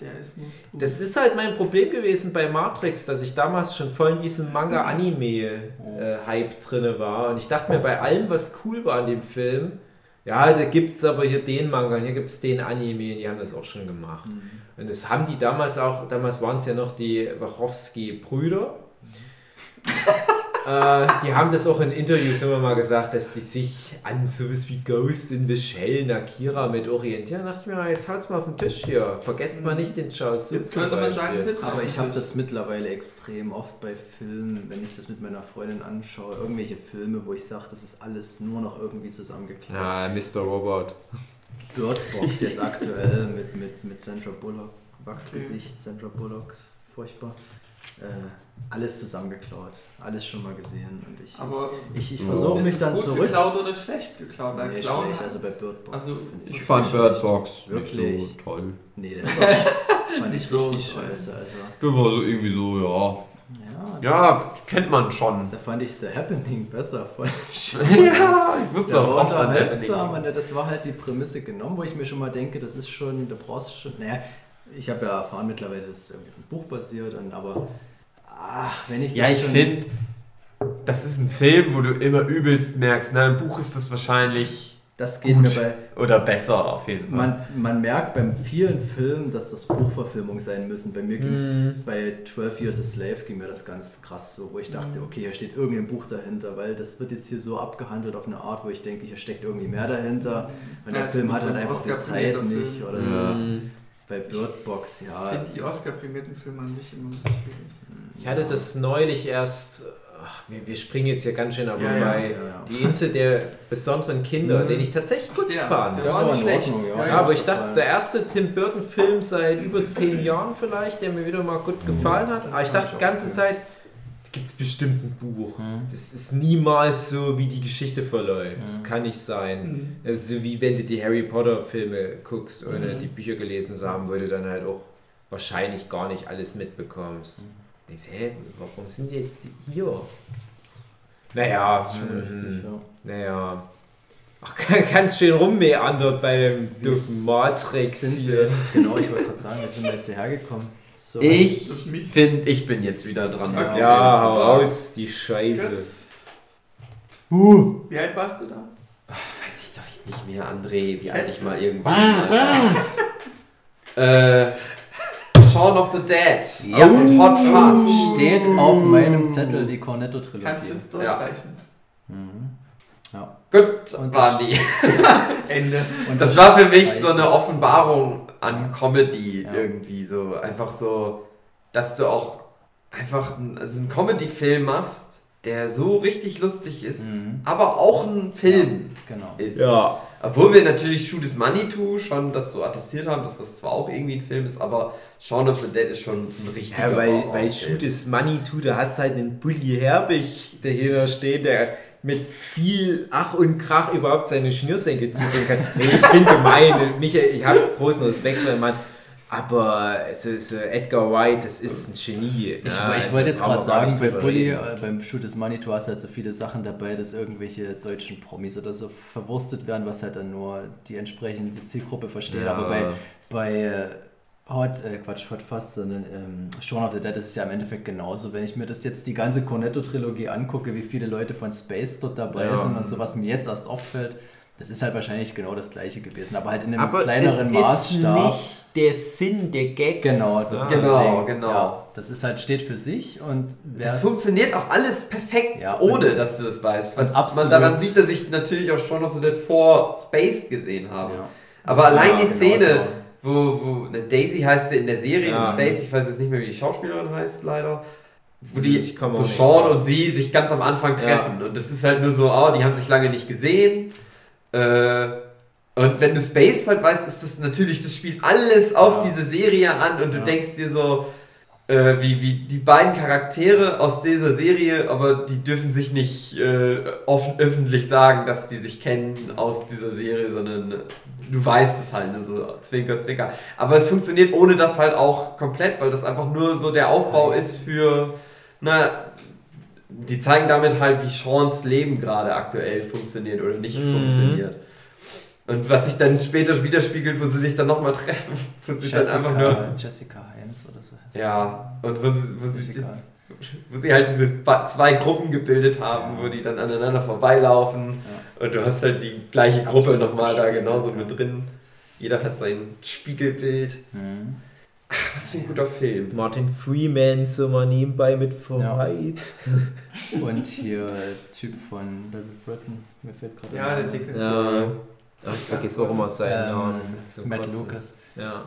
Der ist nur Spoon. das ist halt mein Problem gewesen bei Matrix, dass ich damals schon voll in diesem Manga-Anime-Hype drinne war. Und ich dachte mir, bei allem, was cool war an dem Film, ja, da gibt es aber hier den Manga, und hier gibt es den Anime, die haben das auch schon gemacht. Hm. Und das haben die damals auch, damals waren es ja noch die Wachowski-Brüder. äh, die haben das auch in Interviews immer mal gesagt, dass die sich an sowas wie Ghost in the Shell, und Akira mit orientieren. Da dachte ich mir, jetzt haut's mal auf den Tisch hier. Vergesst mal nicht den Charles Jetzt könnte man sagen, Titel. Aber ich habe das mittlerweile extrem oft bei Filmen, wenn ich das mit meiner Freundin anschaue, irgendwelche Filme, wo ich sage, das ist alles nur noch irgendwie zusammengeklappt. Ja, Mr. Robot. Bird Box jetzt aktuell mit, mit, mit Sandra Bullock, Wachsgesicht, Sandra Bullocks, furchtbar. Äh, alles zusammengeklaut, alles schon mal gesehen und ich, Aber ich, ich versuche ist mich es dann gut zurück. geklaut oder schlecht geklaut? Nee, klauen schlecht, also bei Bird Box. Also, Ich ich fand Bird Box nicht so toll. Nee, auch, fand ich So richtig scheiße. Also, Der war so irgendwie so, ja. ja, Ja, kennt man schon. Da fand ich The Happening besser. Voll schön. Ja, ich wusste Der auch oft an unterhaltsam und das war halt die Prämisse genommen, wo ich mir schon mal denke, das ist schon, da brauchst du schon, naja, ich habe ja erfahren mittlerweile, das ist irgendwie auf einem Buch basiert, und, aber ach, wenn ich Ja, das ich schon- finde, das ist ein Film, wo du immer übelst merkst, na, im Buch ist das wahrscheinlich das geht gut. mir bei, oder besser auf jeden Fall. man, man merkt beim vielen Filmen, dass das Buchverfilmungen sein müssen. Bei mir ging es, Mhm. bei 12 Years a Slave ging mir das ganz krass so, wo ich dachte, okay, hier steht irgendein Buch dahinter, weil das wird jetzt hier so abgehandelt auf eine Art, wo ich denke, hier steckt irgendwie mehr dahinter. Und Ja, der es Film hat halt einfach die Zeit nicht oder so. Ja. Mhm. Bei Bird Box, Ich ja. finde die Oscar-prämierten Filme an sich immer so schwierig. Ich hatte das neulich erst, ach, wir, wir springen jetzt hier ganz schön aber Ja, bei Ja, ja. die Insel der besonderen Kinder, Mhm. den ich tatsächlich gut Ja, fand. der Der war nicht schlecht. Ordnung, Ja, ja, aber ich dachte, es ist der erste Tim Burton-Film seit über zehn Jahren vielleicht, der mir wieder mal gut gefallen hat. Aber ich dachte die ganze Zeit, gibt es bestimmt ein Buch. Mhm. Das ist niemals so, wie die Geschichte verläuft. Das Mhm. kann nicht sein. Mhm. Das ist so wie wenn du die Harry Potter Filme guckst, ohne Mhm. die Bücher gelesen zu haben, wo du dann halt auch wahrscheinlich gar nicht alles mitbekommst. Mhm. Ich sag, hä, warum sind die jetzt die hier? Naja, Das ist schon mhm. richtig, ja. naja. Ach, ganz schön rummeandert bei dem doofen Matrix sind hier. wir jetzt, genau, ich wollte gerade sagen, wir sind jetzt hierher gekommen. So, Ich finde, ich bin jetzt wieder dran. Okay. Ja, hau raus, die Scheiße. Uh. Wie alt warst du da? Weiß ich doch nicht mehr, André, wie alt ich mal irgendwann mal war. äh, Shaun of the Dead Ja. und Hot Fuzz. steht auf meinem Zettel die Cornetto-Trilogie. Kannst du es durchreichen? Mhm. Ja. Gut, Und waren die. Ende. Und Das war für mich so eine. Offenbarung an Comedy Ja. irgendwie so. Einfach so, dass du auch einfach einen, also einen Comedy-Film machst, der so richtig lustig ist, Mhm. aber auch ein Film Genau. ist. Ja, Obwohl wir natürlich Shoot is Money Too schon das so attestiert haben, dass das zwar auch irgendwie ein Film ist, aber Shaun of the Dead ist schon ein richtiger ja weil, weil Shoot is Money tut, da hast du halt einen Bully Herbig dahinter stehen, der mit viel Ach und Krach überhaupt seine Schnürsenkel zubringen kann. Nee, ich bin gemein, Michael, ich habe großen Respekt für den Mann, aber so, so Edgar White, das ist ein Genie. Ich, Ja, ich also wollte jetzt gerade sagen, bei Bully, äh, beim Shoot is Money, du hast halt so viele Sachen dabei, dass irgendwelche deutschen Promis oder so verwurstet werden, was halt dann nur die entsprechende Zielgruppe versteht. Ja. Aber bei, bei äh, Hot, äh, Quatsch, Hot Fast, sondern ähm, Shaun of the Dead ist es ja im Endeffekt genauso. Wenn ich mir das jetzt die ganze Cornetto-Trilogie angucke, wie viele Leute von Space dort dabei Ja. sind und so, was mir jetzt erst auffällt, das ist halt wahrscheinlich genau das gleiche gewesen, aber halt in einem aber kleineren es Maßstab. ist nicht der Sinn der Gags. Genau, das Ja. ist das Genau, Ding. genau. Ja, das ist halt, steht für sich und wer Das funktioniert auch alles perfekt, Ja, ohne dass du das weißt. Was Absolut. man daran sieht, dass ich natürlich auch Shaun of the Dead vor Spaced gesehen habe. Ja. Aber allein die genau Szene, so. Wo, wo ne, Daisy heißt sie in der Serie Ja. in Spaced, ich weiß jetzt nicht mehr, wie die Schauspielerin heißt, leider. Wo, die, Ich komme auch wo Sean und sie sich ganz am Anfang treffen. Und das ist halt nur so, oh, die haben sich lange nicht gesehen. Äh, und wenn du Spaced halt weißt, ist das natürlich, das spielt alles auf Ja. diese Serie an und du Ja. denkst dir so, äh, wie, wie die beiden Charaktere aus dieser Serie, aber die dürfen sich nicht äh, offen, öffentlich sagen, dass die sich kennen aus dieser Serie, sondern äh, du weißt es halt, ne, so zwinker, zwinker. Aber es funktioniert ohne das halt auch komplett, weil das einfach nur so der Aufbau ist für, na, die zeigen damit halt, wie Seans Leben gerade aktuell funktioniert oder nicht Mhm. funktioniert. Und was sich dann später widerspiegelt, wo sie sich dann nochmal treffen, wo sie dann einfach nur... Jessica, Jessica Heinz oder so heißt Ja, und wo sie, wo, sie. wo sie halt diese zwei Gruppen gebildet haben, Ja. wo die dann aneinander vorbeilaufen. Und du hast halt die gleiche Gruppe nochmal da genauso ja. mit drin. Jeder hat sein Spiegelbild. Mhm. Was für ein guter Film. Martin Freeman so mal nebenbei mit verheizt. Und hier Typ von Little Britain, mir fällt gerade Ja, der. Dicke. Ja. Ach, ich vergesse auch immer seinen Ähm, Namen. Das ist so Matt. Lucas. Ja.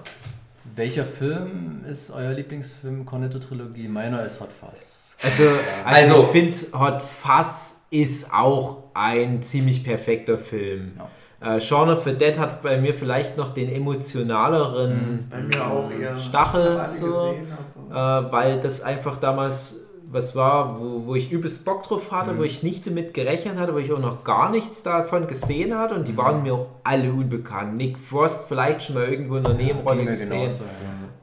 Welcher Film ist euer Lieblingsfilm Cornetto-Trilogie? Meiner ist Hot Fuzz. Also, also, Also- ich finde, Hot Fuzz ist auch ein ziemlich perfekter Film. Äh, Shaun of the Dead hat bei mir vielleicht noch den emotionaleren Bei mir auch eher. Stachel so, gesehen, äh, weil das einfach damals was war, wo, wo ich übelst Bock drauf hatte, Mhm. wo ich nicht damit gerechnet hatte, wo ich auch noch gar nichts davon gesehen hatte und die Mhm. waren mir auch alle unbekannt. Nick Frost vielleicht schon mal irgendwo in der Nebenrolle gesehen. genauso, ja.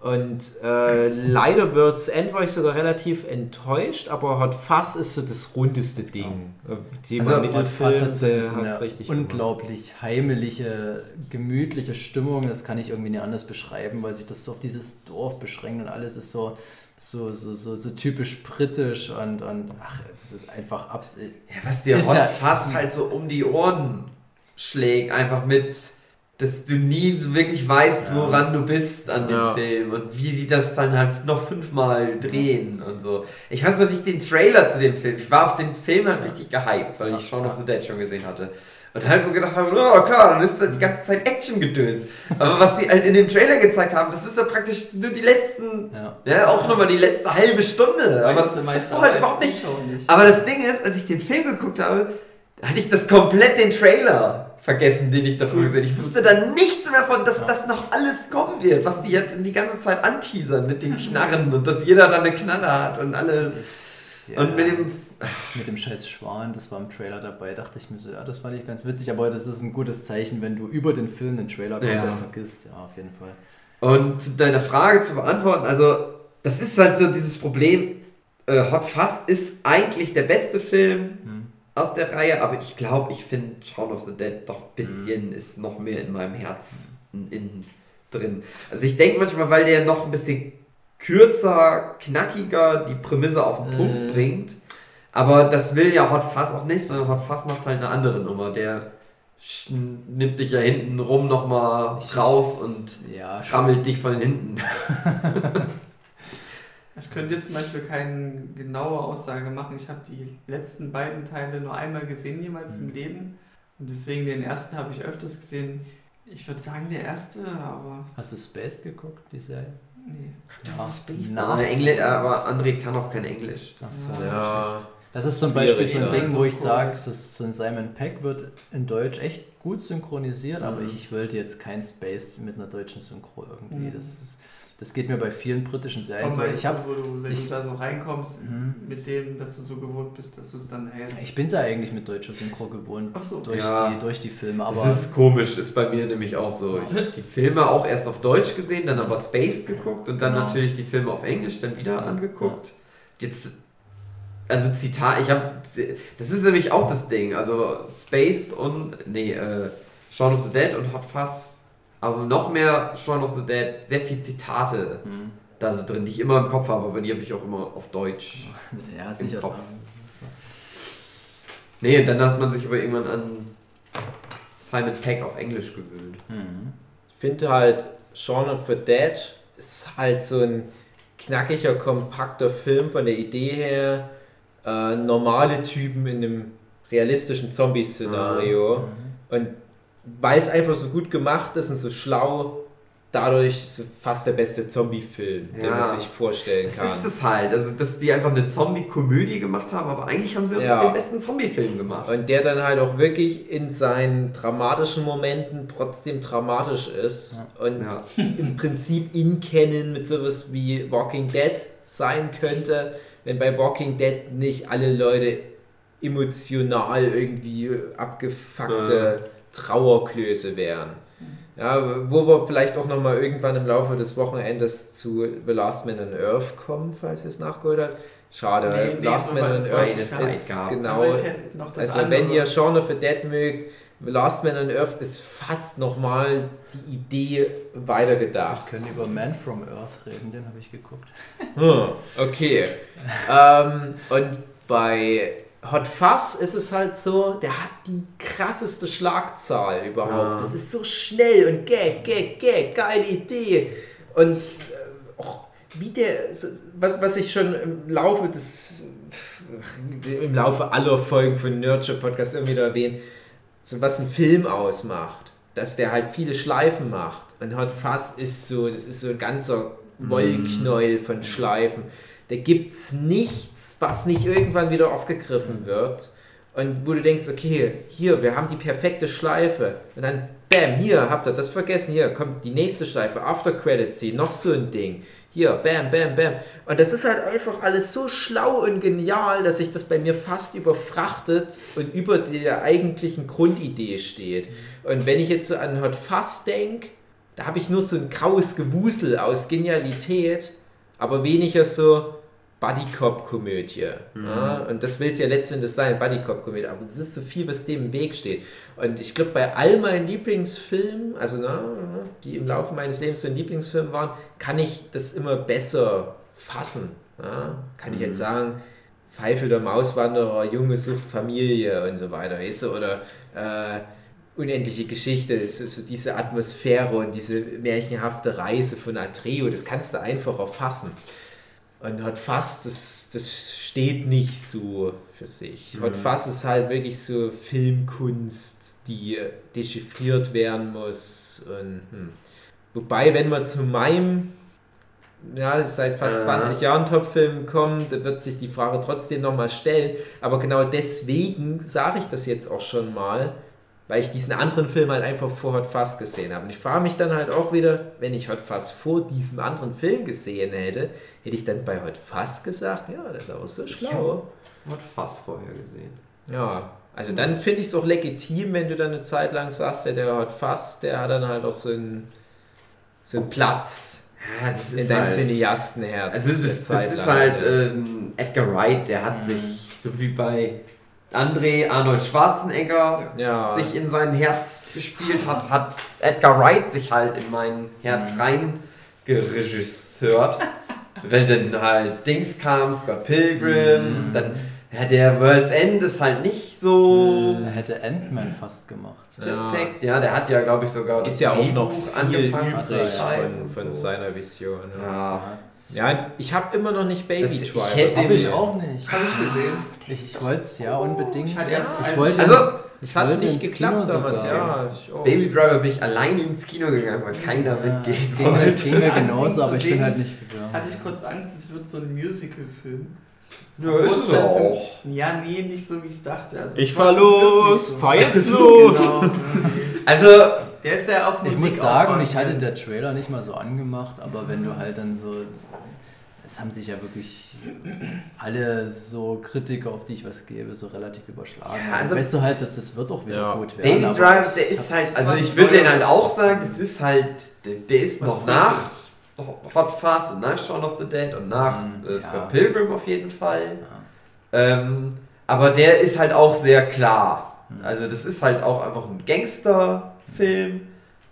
Und äh, leider wird's End war ich sogar relativ enttäuscht, aber Hot Fuzz ist so das rundeste Ding. Äh, Thema Also, Hot Mittelfilm, hat eine richtig gemacht. unglaublich heimelige, gemütliche Stimmung. Das kann ich irgendwie nicht anders beschreiben, weil sich das so auf dieses Dorf beschränkt und alles ist so, so, so, so, so typisch britisch und, und ach, das ist einfach absolut. Ja, was dir Hot ja- fast halt so um die Ohren schlägt, einfach mit dass du nie so wirklich weißt, Ja. woran du bist an dem Ja. Film und wie die das dann halt noch fünfmal drehen und so. Ich weiß noch, wie ich den Trailer zu dem Film, ich war auf den Film halt richtig gehypt, weil ich Shaun of the Dead schon gesehen hatte. Und halt so gedacht habe, oh klar, dann ist da die ganze Zeit Action gedöns. Aber was die halt in dem Trailer gezeigt haben, das ist ja praktisch nur die letzten, Ja. ja, auch nochmal die letzte halbe Stunde. Aber das ist davor halt überhaupt nicht. Aber das Ding ist, als ich den Film geguckt habe, hatte ich das komplett den Trailer vergessen, den ich davor gesehen habe. Ich wusste dann nichts mehr von, dass das noch alles kommen wird, was die halt die ganze Zeit anteasern mit den Knarren und dass jeder dann eine Knarre hat und alle. Ja, Und mit dem. mit dem scheiß Schwan, das war im Trailer dabei, dachte ich mir so, ja, das fand ich ganz witzig, aber das ist ein gutes Zeichen, wenn du über den Film den Trailer komplett Ja. vergisst. Ja, auf jeden Fall. Und zu deiner Frage zu beantworten, also, das ist halt so dieses Problem. Äh, Hot Fuzz ist eigentlich der beste Film Hm. aus der Reihe, aber ich glaube, ich finde Shaun of the Dead doch ein bisschen ist noch mehr in meinem Herz innen drin. Also ich denke manchmal, weil der noch ein bisschen kürzer, knackiger die Prämisse auf den Mhm. Punkt bringt. Aber das will ja Hot Fuzz auch nicht, sondern Hot Fuzz macht halt eine andere Nummer. Der nimmt dich ja hinten rum nochmal raus und Ja, rammelt dich von hinten. Ich könnte jetzt zum Beispiel keine genaue Aussage machen. Ich habe die letzten beiden Teile nur einmal gesehen, jemals im Leben. Und deswegen den ersten habe ich öfters gesehen. Ich würde sagen, der erste, aber Hast du Space geguckt, die Serie? Nee. Ja, Aber, Engl aber André kann auch kein Englisch. Das so. ist Ja. Das ist zum Beispiel so ein. Ding, wo ich sage, so, so ein Simon Peck wird in Deutsch echt gut synchronisiert, aber Mhm. ich, ich wollte jetzt kein Space mit einer deutschen Synchro irgendwie. Mhm. Das, ist, das geht mir bei vielen britischen Serien so. Ich, hab, du, wenn ich- du da so reinkommst, Mhm. mit dem, dass du so gewohnt bist, dass du es dann hältst. ich bin es ja eigentlich mit deutscher Synchro gewohnt, Ach so. durch, Ja. die, durch die Filme, aber das ist komisch, ist bei mir nämlich auch so. Ich habe die Filme auch erst auf Deutsch gesehen, dann aber Space geguckt und dann Genau. natürlich die Filme auf Englisch dann wieder Ja. angeguckt. Jetzt, also Zitat, ich habe, das ist nämlich auch das Ding, also Space und, nee, äh, Shaun of the Dead und Hot Fuzz, aber noch mehr Shaun of the Dead, sehr viel Zitate Hm. da so drin, die ich immer im Kopf habe, aber die habe ich auch immer auf Deutsch. ja, sicher. Kopf. Nee, und dann hat man sich aber irgendwann an Simon Peck auf Englisch gewöhnt. Mhm. Ich finde halt, Shaun of the Dead ist halt so ein knackiger, kompakter Film von der Idee her. Äh, normale Typen in einem realistischen Zombie-Szenario. Mhm. Und weil es einfach so gut gemacht ist und so schlau, dadurch so fast der beste Zombie-Film, den Ja. man sich vorstellen Das kann. ist es halt, also dass die einfach eine Zombie-Komödie gemacht haben, aber eigentlich haben sie auch Ja. den besten Zombie-Film gemacht. Und der dann halt auch wirklich in seinen dramatischen Momenten trotzdem dramatisch ist und Ja. im Prinzip in Kennen mit sowas wie Walking Dead sein könnte, wenn bei Walking Dead nicht alle Leute emotional irgendwie abgefuckte Trauerklöße wären. Ja, wo wir vielleicht auch nochmal irgendwann im Laufe des Wochenendes zu The Last Man on Earth kommen, falls ihr es nachgeholt habt. Schade, Nee, nee, Last Man on Earth ist gehabt. genau Also also wenn ihr of the Dead mögt, The Last Man on Earth ist fast nochmal die Idee Wir weitergedacht. können über Man from Earth reden, den habe ich geguckt. Hm, okay. ähm, und bei Hot Fuzz ist es halt so, der hat die krasseste Schlagzahl überhaupt. Ja. Das ist so schnell und gag, gag, gag, geile Idee. Und äh, auch wie der, was, was ich schon im Laufe des, im Laufe aller Folgen von Nurture Podcast immer wieder erwähnt, so was ein Film ausmacht, dass der halt viele Schleifen macht. Und Hot Fuzz ist so, das ist so ein ganzer Wollknäuel von Schleifen. Da gibt's nichts, was nicht irgendwann wieder aufgegriffen wird. Und wo du denkst, okay, hier, wir haben die perfekte Schleife. Und dann, bam, hier, habt ihr das vergessen, hier kommt die nächste Schleife, After Credit Scene, noch so ein Ding. Hier, bam, bam, bam. Und das ist halt einfach alles so schlau und genial, dass sich das bei mir fast überfrachtet und über der eigentlichen Grundidee steht. Und wenn ich jetzt so an Hot Fuzz denke, da habe ich nur so ein graues Gewusel aus Genialität, aber weniger so Buddy-Cop-Komödie. Ja? Und das will es ja letztendlich sein, Buddy-Cop-Komödie. Aber das ist so viel, was dem im Weg steht. Und ich glaube, bei all meinen Lieblingsfilmen, also na, die im Laufe meines Lebens so ein Lieblingsfilm waren, kann ich das immer besser fassen. Ja? Kann ich jetzt sagen, Pfeife der Mauswanderer, Junge sucht Familie und so weiter, weißt du? Oder äh, unendliche Geschichte, so, so diese Atmosphäre und diese märchenhafte Reise von Atreo, das kannst du einfach erfassen. Und Hot Fuzz, das, das steht nicht so für sich. Hot Fuzz ist halt wirklich so Filmkunst, die dechiffriert werden muss. Und, hm. Wobei, wenn wir zu meinem ja, seit fast Ja. 20 Jahren Top-Film kommen, da wird sich die Frage trotzdem nochmal stellen. Aber genau deswegen sage ich das jetzt auch schon mal, weil ich diesen anderen Film halt einfach vor Hot Fuzz gesehen habe. Und ich frage mich dann halt auch wieder, wenn ich Hot Fuzz vor diesem anderen Film gesehen hätte, hätte ich dann bei Hot Fuzz gesagt, ja, das ist auch so schlau. Hot Fuzz vorher gesehen. Ja, also dann finde ich es auch legitim, wenn du dann eine Zeit lang sagst, ja, der Hot Fuzz, der hat dann halt auch so einen, so einen Platz Ja, das in ist deinem halt, Cineastenherz. Also es ist, das Zeit ist halt ähm, Edgar Wright, der hat sich, so wie bei André Arnold Schwarzenegger, ja. sich in sein Herz gespielt hat, hat Edgar Wright sich halt in mein Herz rein geregissört. Wenn dann halt Dings kam, Scott Pilgrim, dann ja, der World's End ist halt nicht so Er hätte Ant-Man fast gemacht. perfekt. Ja, der hat ja, glaube ich, sogar ist ja auch noch angefangen übrig zu schreiben von, von so. seiner Vision. Ja, Ja, ich habe immer noch nicht Baby Driver. hätte Habe ich auch nicht. Habe ich gesehen. Ich wollte es ja unbedingt. Ich hatte erst ich wollte Also, Es ich hat nicht geklappt Kino damals, sogar. ja. Ich auch. Baby Driver bin ich alleine ins Kino gegangen, weil keiner Ja, mitgehen wollte. mir Anfing genauso, aber ich bin halt nicht gegangen. Hatte ich kurz Angst, es wird so ein Musical-Film. Ja, ist es auch. Ja, nee, nicht so wie ich es dachte. Also, Ich fahr los, so. fahr jetzt los. Genau. Also, Der ist ja auf Musik Ich muss sagen, mich hatte der Trailer nicht mal so angemacht, aber wenn du halt dann so. Es haben sich ja wirklich alle so Kritiker, auf die ich was gebe, so relativ überschlagen. Ja, also- weißt du halt, dass das wird auch wieder Ja. gut werden. Baby aber Driver, der ist halt, also ich würde den halt auch sagen, das ist halt, der, der ist Was noch nach Frisches. Hot Fuzz und nach Shaun of the Dead und nach Mhm, äh, ja. Scott Pilgrim auf jeden Fall. Ja. Ähm, aber der ist halt auch sehr klar. Mhm. Also das ist halt auch einfach ein Gangsterfilm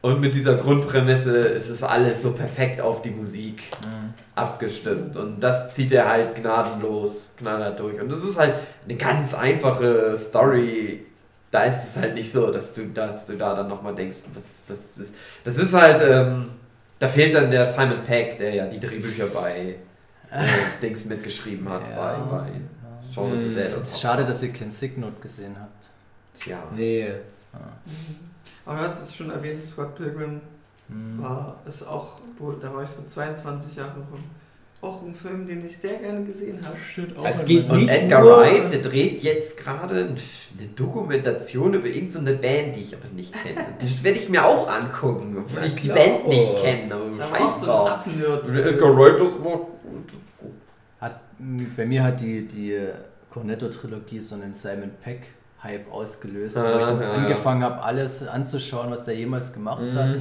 und mit dieser Grundprämisse ist es alles so perfekt auf die Musik Mhm. abgestimmt und das zieht er halt gnadenlos, knallhart durch. Und das ist halt eine ganz einfache Story. Da ist es halt nicht so, dass du, dass du da dann nochmal denkst, was, was ist. Das ist halt, ähm, da fehlt dann der Simon Peck, der ja die Drehbücher bei äh, Dings mitgeschrieben hat, Ja. bei, bei Shaun of the Hm. Dead. Es ist schade, dass ihr kein Signot gesehen habt. Ja. Nee. Aber du hast es schon erwähnt, Scott Pilgrim Mhm. war es auch, wo, da war ich so 22 Jahre rum. Auch ein Film, den ich sehr gerne gesehen habe. Es geht nicht Edgar nur- Wright, der dreht jetzt gerade ein- eine Dokumentation über irgendeine Band, die ich aber nicht kenne. Das werde ich mir auch angucken, obwohl Ja, ich die. Band nicht kenne. aber auch Scheiß so drauf. Abnerd. Edgar Wright, das war Hat, bei mir hat die, die Cornetto-Trilogie so einen Simon Peck-Hype ausgelöst, wo Ah, ich dann ja, ja. angefangen habe, alles anzuschauen, was der jemals gemacht hat.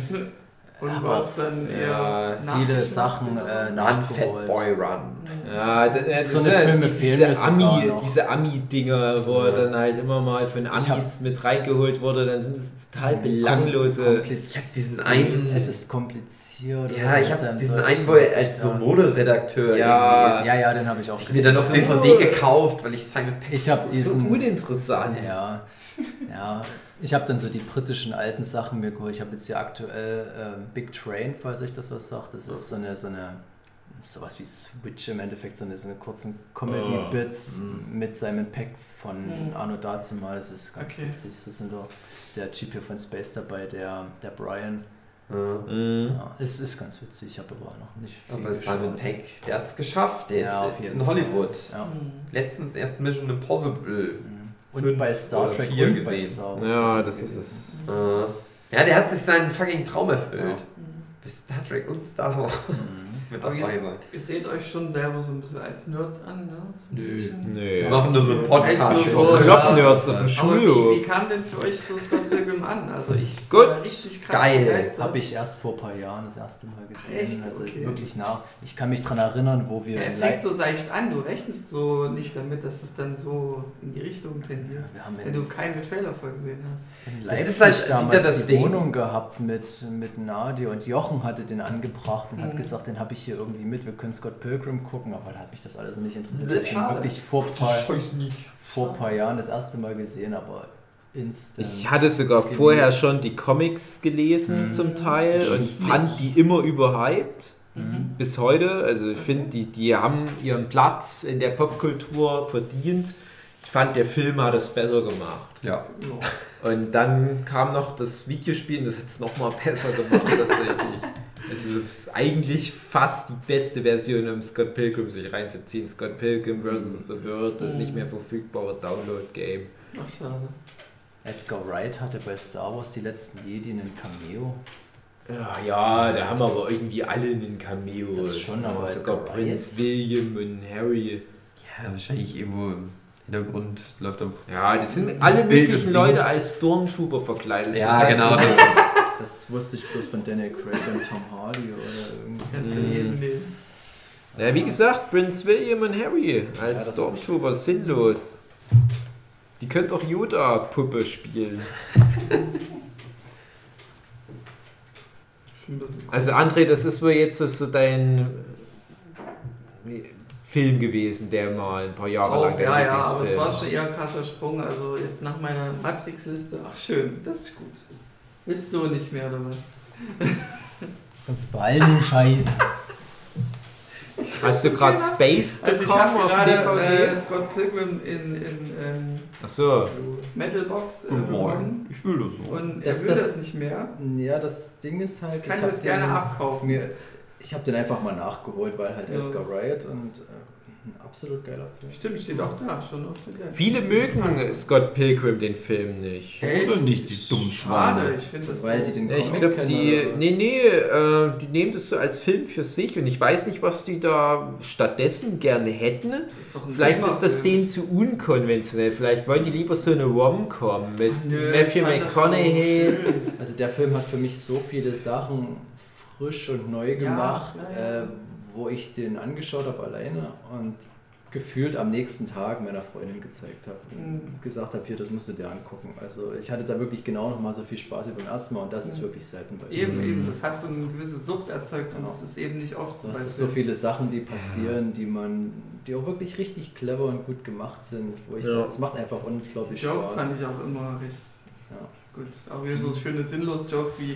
Und Aber warst dann eher ja, Viele Sachen so? äh, nachgeholt. Boy Run. Ja, das, das So ist eine ja Filme die, diese Ami, diese Ami-Dinger, wo er Ja. dann halt immer mal von Amis mit reingeholt wurde, dann sind es total belanglose. Ich hab diesen einen- Es ist kompliziert. Ja, so ich habe diesen einen, wo er als so Ja. Moderedakteur Ja. irgendwie ist. Ja, ja, den habe ich auch Ich hab mir dann auf So- DVD gekauft, weil ich Simon Peck Ich habe so diesen. uninteressant. Ja, ja. Ich habe dann so die britischen alten Sachen mir geholt. Ich habe jetzt hier aktuell ähm, Big Train, falls euch das was sagt. Das ist so eine, so eine sowas wie Switch im Endeffekt, so eine, so eine kurzen Comedy-Bits mit Simon Peck von Mhm. Arno Dazumal. Das ist ganz Okay. witzig. Das sind doch der Typ hier von Space dabei, der, der Brian. Ja. Mhm. Ja, es ist ganz witzig. Ich habe aber noch nicht viel Aber Simon geschaut. Peck, der hat's geschafft. Der Ja, ist auf jetzt in. Hollywood. Ja. Mhm. Letztens erst Mission Impossible. Mhm. Und Fünf bei Star oder Trek vier und bei gesehen. Star Wars. Ja, das ist es. Äh, Ja, der hat sich seinen fucking Traum erfüllt. Ja. Mhm. Bis Star Trek und Star Wars Mit Aber dabei jetzt- sein. Ihr seht euch schon selber so ein bisschen als Nerds an, ne? So Nö. Nö. Wir machen nur so einen Podcast. So, Kloppnerds auf dem Aber wie, Schulhof. wie kam denn für euch so Scott Pilgrim an? Also ich Gut. war richtig krass Geil. begeistert. Habe ich erst vor ein paar Jahren das erste Mal gesehen. Echt? Also Okay. wirklich nah. Ich kann mich daran erinnern, wo wir Ja, er fängt so seicht an, du rechnest so nicht damit, dass es dann so in die Richtung tendiert. wir haben Wenn du keine Trailer vorgesehen hast. in Das Leipzig ist halt damals das die Ding. Wohnung gehabt mit, mit Nadia und Jochen hatte den angebracht und hat Mhm. gesagt, den habe ich hier irgendwie mit, wir können Scott Pilgrim gucken, aber da hat mich das alles nicht interessiert. Ich habe wirklich vor ein paar, vor ein paar Jahren das erste Mal gesehen, aber Instant. Ich hatte sogar Skinny. vorher schon die Comics gelesen zum Teil und fand die immer überhyped. Bis heute. Also ich finde, die, die haben ihren Platz in der Popkultur verdient. Ich fand, der Film hat es besser gemacht. Ja. Und dann kam noch das Videospiel und das hat es nochmal besser gemacht tatsächlich. Also eigentlich fast die beste Version, um Scott Pilgrim sich reinzuziehen. Scott Pilgrim vs. The World, das nicht mehr verfügbare Download-Game. Ach, schade. Edgar Wright hatte bei Star Wars die letzten Jedi einen Cameo. Ja, ja, da haben aber irgendwie alle einen Cameo. Das schon, aber sogar Edgar Prinz. William und Harry. Ja, wahrscheinlich irgendwo im Hintergrund läuft auch. Ja, das sind Das alle Bild möglichen Leute als Stormtrooper verkleidet. Ja, Das genau. Das, Das wusste ich bloß von Daniel Craig und Tom Hardy oder irgendwie. Kannst du jeden nehmen. Ja, wie gesagt, Prinz William und Harry als Ja, Stormtrooper sinnlos. Die könnt auch Yoda-Puppe spielen. Also André, das ist wohl jetzt so- dein äh, Film gewesen, der mal ein paar Jahre Auch, lang ja, ja, aber es Lieblingsfilm war schon eher ein krasser Sprung. Also jetzt nach meiner Matrix-Liste, ach schön, das ist gut. Willst du nicht mehr oder was? Ganz bald, du Scheiß. Hast du gerade Space Also ich bekommen habe auf gerade äh, Scott Pilgrim in, in ähm, Achso, Metalbox äh, Guten bekommen Morgen. Ich will das so. und Das- er will das- das nicht mehr. Ja, das Ding ist halt. Ich kann hab das gerne den- abkaufen. Mir, ich habe den einfach mal nachgeholt, weil halt Ja. Edgar Wright und äh, ein absolut geiler Film. Stimmt, steht auch da, schon auf der viele mögen Scott Pilgrim den Film nicht. Echt? Oder nicht, die dummen Schade, Schweine. ich finde das Weil so. die den Ja, ich glaube, die, nee, nee, äh, die nehmen das so als Film für sich und ich weiß nicht, was die da stattdessen gerne hätten. Ist Vielleicht ist das denen zu unkonventionell. Vielleicht wollen die lieber so eine Rom-Com mit Nö, Matthew so McConaughey. schön. Also der Film hat für mich so viele Sachen frisch und neu gemacht, ja, ja. Äh, wo ich den angeschaut habe alleine und gefühlt am nächsten Tag meiner Freundin gezeigt habe und Mhm. gesagt habe, hier, das musst du dir angucken. Also ich hatte da wirklich genau noch mal so viel Spaß wie beim ersten Mal und das ist Mhm. wirklich selten bei Eben, ihm. eben, das hat so eine gewisse Sucht erzeugt und Genau. das ist eben nicht oft so. Es ist so viele Sachen, die passieren, die man, die auch wirklich richtig clever und gut gemacht sind, wo ich Ja. sage, es macht einfach Die unglaublich Jokes Spaß. fand ich auch immer recht Ja. gut. Auch wieder so schöne Sinnlos-Jokes wie,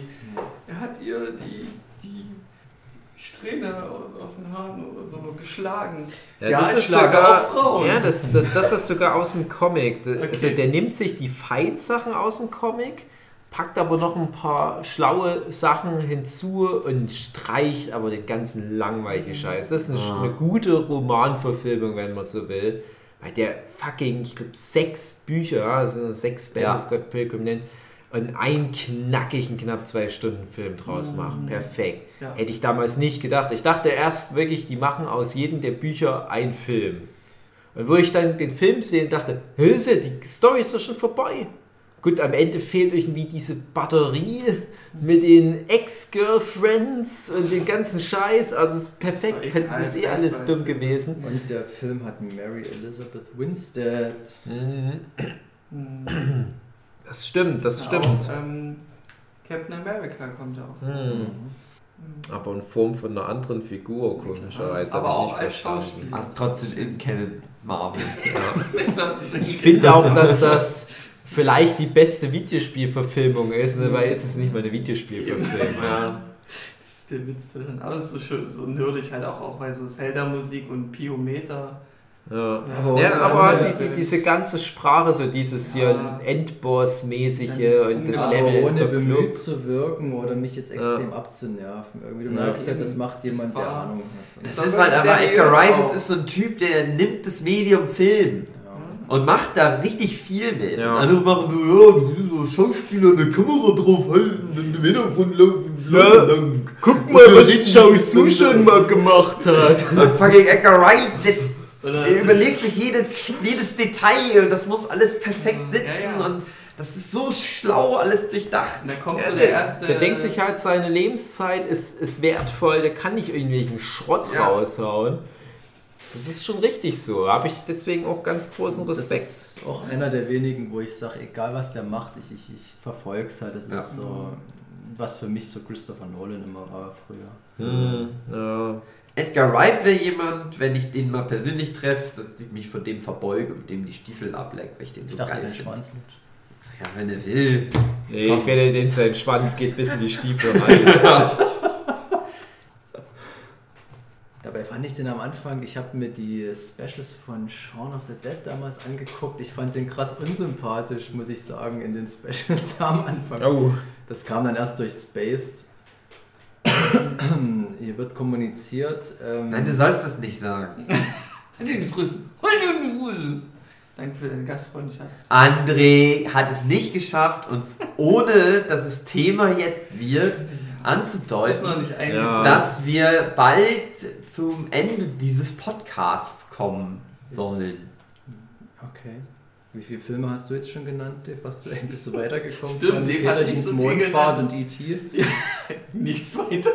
er hat ihr die, die Strähne aus, aus den Haaren oder so geschlagen. Ja, ich schlage auch Frauen. Ja, das, das, das ist sogar aus dem Comic. Das- Also Okay. der nimmt sich die Fight-Sachen aus dem Comic, packt aber noch ein paar schlaue Sachen hinzu und streicht aber den ganzen langweiligen Scheiß. Das ist eine, Ah. eine gute Romanverfilmung, wenn man so will. Weil der fucking, ich glaube, sechs Bücher, also sechs Bände Ja. Scott Pilgrim nennt, und einen knackigen, knapp zwei Stunden Film draus macht. Perfekt. Ja. Hätte ich damals nicht gedacht. Ich dachte erst wirklich, die machen aus jedem der Bücher einen Film. Und wo ich dann den Film sehe und dachte, Hülse, die Story ist doch schon vorbei. Gut, am Ende fehlt irgendwie diese Batterie mit den Ex-Girlfriends und den ganzen Scheiß. Also ist perfekt. Das ist eh alles dumm gewesen. Und der Film hat Mary Elizabeth Winstead. Mhm. Hm. Das stimmt, das Auch, stimmt. ähm, Captain America kommt ja auch. Mhm. Aber in Form von einer anderen Figur, komischerweise. Aber auch als. Schauspieler. Also trotzdem in Canon Marvel. Ich finde auch, dass das vielleicht die beste Videospielverfilmung ist, ne? weil es ist nicht mal eine Videospielverfilmung. Ja. Das ist der Witz drin. Aber es ist so, schön, so nerdig halt auch, auch bei so Zelda-Musik und Piometer. Ja. Aber ja, aber die, die, diese ganze Sprache, so dieses hier Ja. Endboss-mäßige Ja, und das aber Level ist ohne der bemüht Club. zu wirken oder mich jetzt extrem abzunerven. Irgendwie, du Ja. merkst halt, das macht jemand, Es der Ahnung hat. Es war ist halt einfach seriös Edgar Wright, das ist so ein Typ, der nimmt das Medium Film Ja. und macht da richtig viel mit. Ja. Andere machen nur, ja, so Schauspieler eine Kamera draufhalten und im Hintergrund laufen Ja. lang. Guck mal, was Su schon mal gemacht hat. Und fucking Edgar Wright, Oder der überlegt sich jede, jedes Detail und das muss alles perfekt sitzen Ja, ja. und das ist so schlau, alles durchdacht. Und da kommt Ja, so der, der erste. der denkt sich halt, seine Lebenszeit ist, ist wertvoll, der kann nicht irgendwelchen Schrott Ja. raushauen. Das ist schon richtig so. Habe ich deswegen auch ganz großen Respekt. Das ist auch einer der wenigen, wo ich sage, egal was der macht, ich, ich, ich verfolge es halt. Das ist Ja. so, was für mich so Christopher Nolan immer war früher. Hm, ja. Edgar Wright wäre jemand, wenn ich den mal persönlich treffe, dass ich mich von dem verbeuge und dem die Stiefel ablecke, weil ich den so Ich dachte, geil den finde. Ja, wenn er will. Nee, Komm. ich werde den sein Schwanz geht bis in die Stiefel rein. Dabei fand ich den am Anfang, ich habe mir die Specials von Shaun of the Dead damals angeguckt. Ich fand den krass unsympathisch, muss ich sagen, in den Specials am Anfang. Oh. Das kam dann erst durch Spaced. Hier wird kommuniziert. Ähm, Nein, du sollst das nicht sagen. Halt dir die Fresse. Halt dir die Fresse. Danke für deine Gastfreundschaft. André hat es nicht geschafft, uns ohne dass es Thema jetzt wird, anzudeuten, nicht eingebaut. Ja. dass wir bald zum Ende dieses Podcasts kommen sollen. Okay. Wie viele Filme hast du jetzt schon genannt, Dave? Hast du eigentlich bist du weitergekommen? Stimmt, von Dave hat nicht so Mondfahrt und E.T.? Nichts weiter.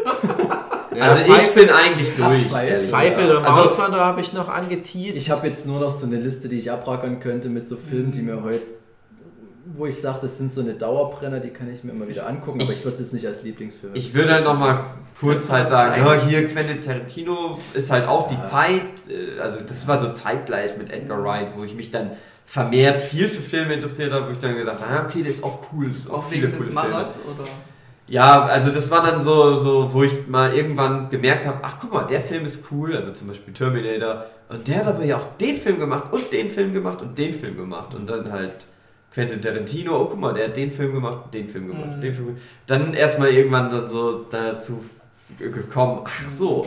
also ich bin eigentlich durch. Pfeife gesagt. der also, Mauswanderer habe ich noch angeteased. Ich habe jetzt nur noch so eine Liste, die ich abrackern könnte mit so Filmen, die mir heute, wo ich sage, das sind so eine Dauerbrenner, die kann ich mir immer wieder angucken, aber ich- ich würde es jetzt nicht als Lieblingsfilm. Ich würde halt nochmal kurz halt sagen, ja, hier Quentin Tarantino ist halt auch die Ja. Zeit, äh, also das war so zeitgleich mit Edgar Wright, wo ich mich dann vermehrt viel für Filme interessiert habe, wo ich dann gesagt habe, ja, okay, das ist auch cool, das ist auch viele wegen des coole Filme. Machers oder? Ja, also das war dann so, so wo ich mal irgendwann gemerkt habe, ach guck mal, der Film ist cool, also zum Beispiel Terminator, und der hat aber ja auch den Film gemacht und den Film gemacht und den Film gemacht und dann halt Quentin Tarantino, oh guck mal, der hat den Film gemacht, den Film gemacht, Mhm. den Film gemacht. Dann erstmal irgendwann dann so dazu gekommen, ach so,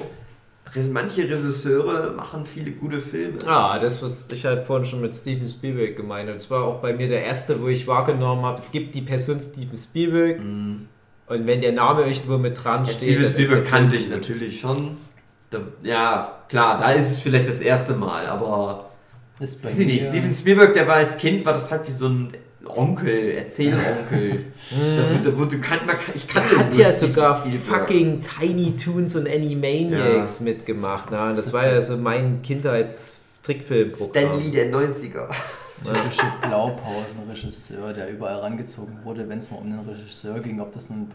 manche Regisseure machen viele gute Filme. Ja, das, was ich halt vorhin schon mit Steven Spielberg gemeint habe. Das war auch bei mir der erste, wo ich wahrgenommen habe, es gibt die Person Steven Spielberg Mhm. und wenn der Name irgendwo mit dran Ja, steht. Steven Spielberg kannte ich natürlich schon. Da, ja, klar, da ist es vielleicht das erste Mal, aber ist bei Weiß ich nicht, Steven Spielberg, der war als Kind, war das halt wie so ein Onkel, Erzählonkel. da, wurde- da, wurde- du kann, man kann, ich kann Der hat ja sogar fucking Tiny Toons und Animaniacs mitgemacht. Na, das war ja so mein Kindheits-Trickfilmprogramm. Stan Lee der 90er. typische Blaupausen-Regisseur, der überall rangezogen wurde, wenn es mal um den Regisseur ging, ob das nun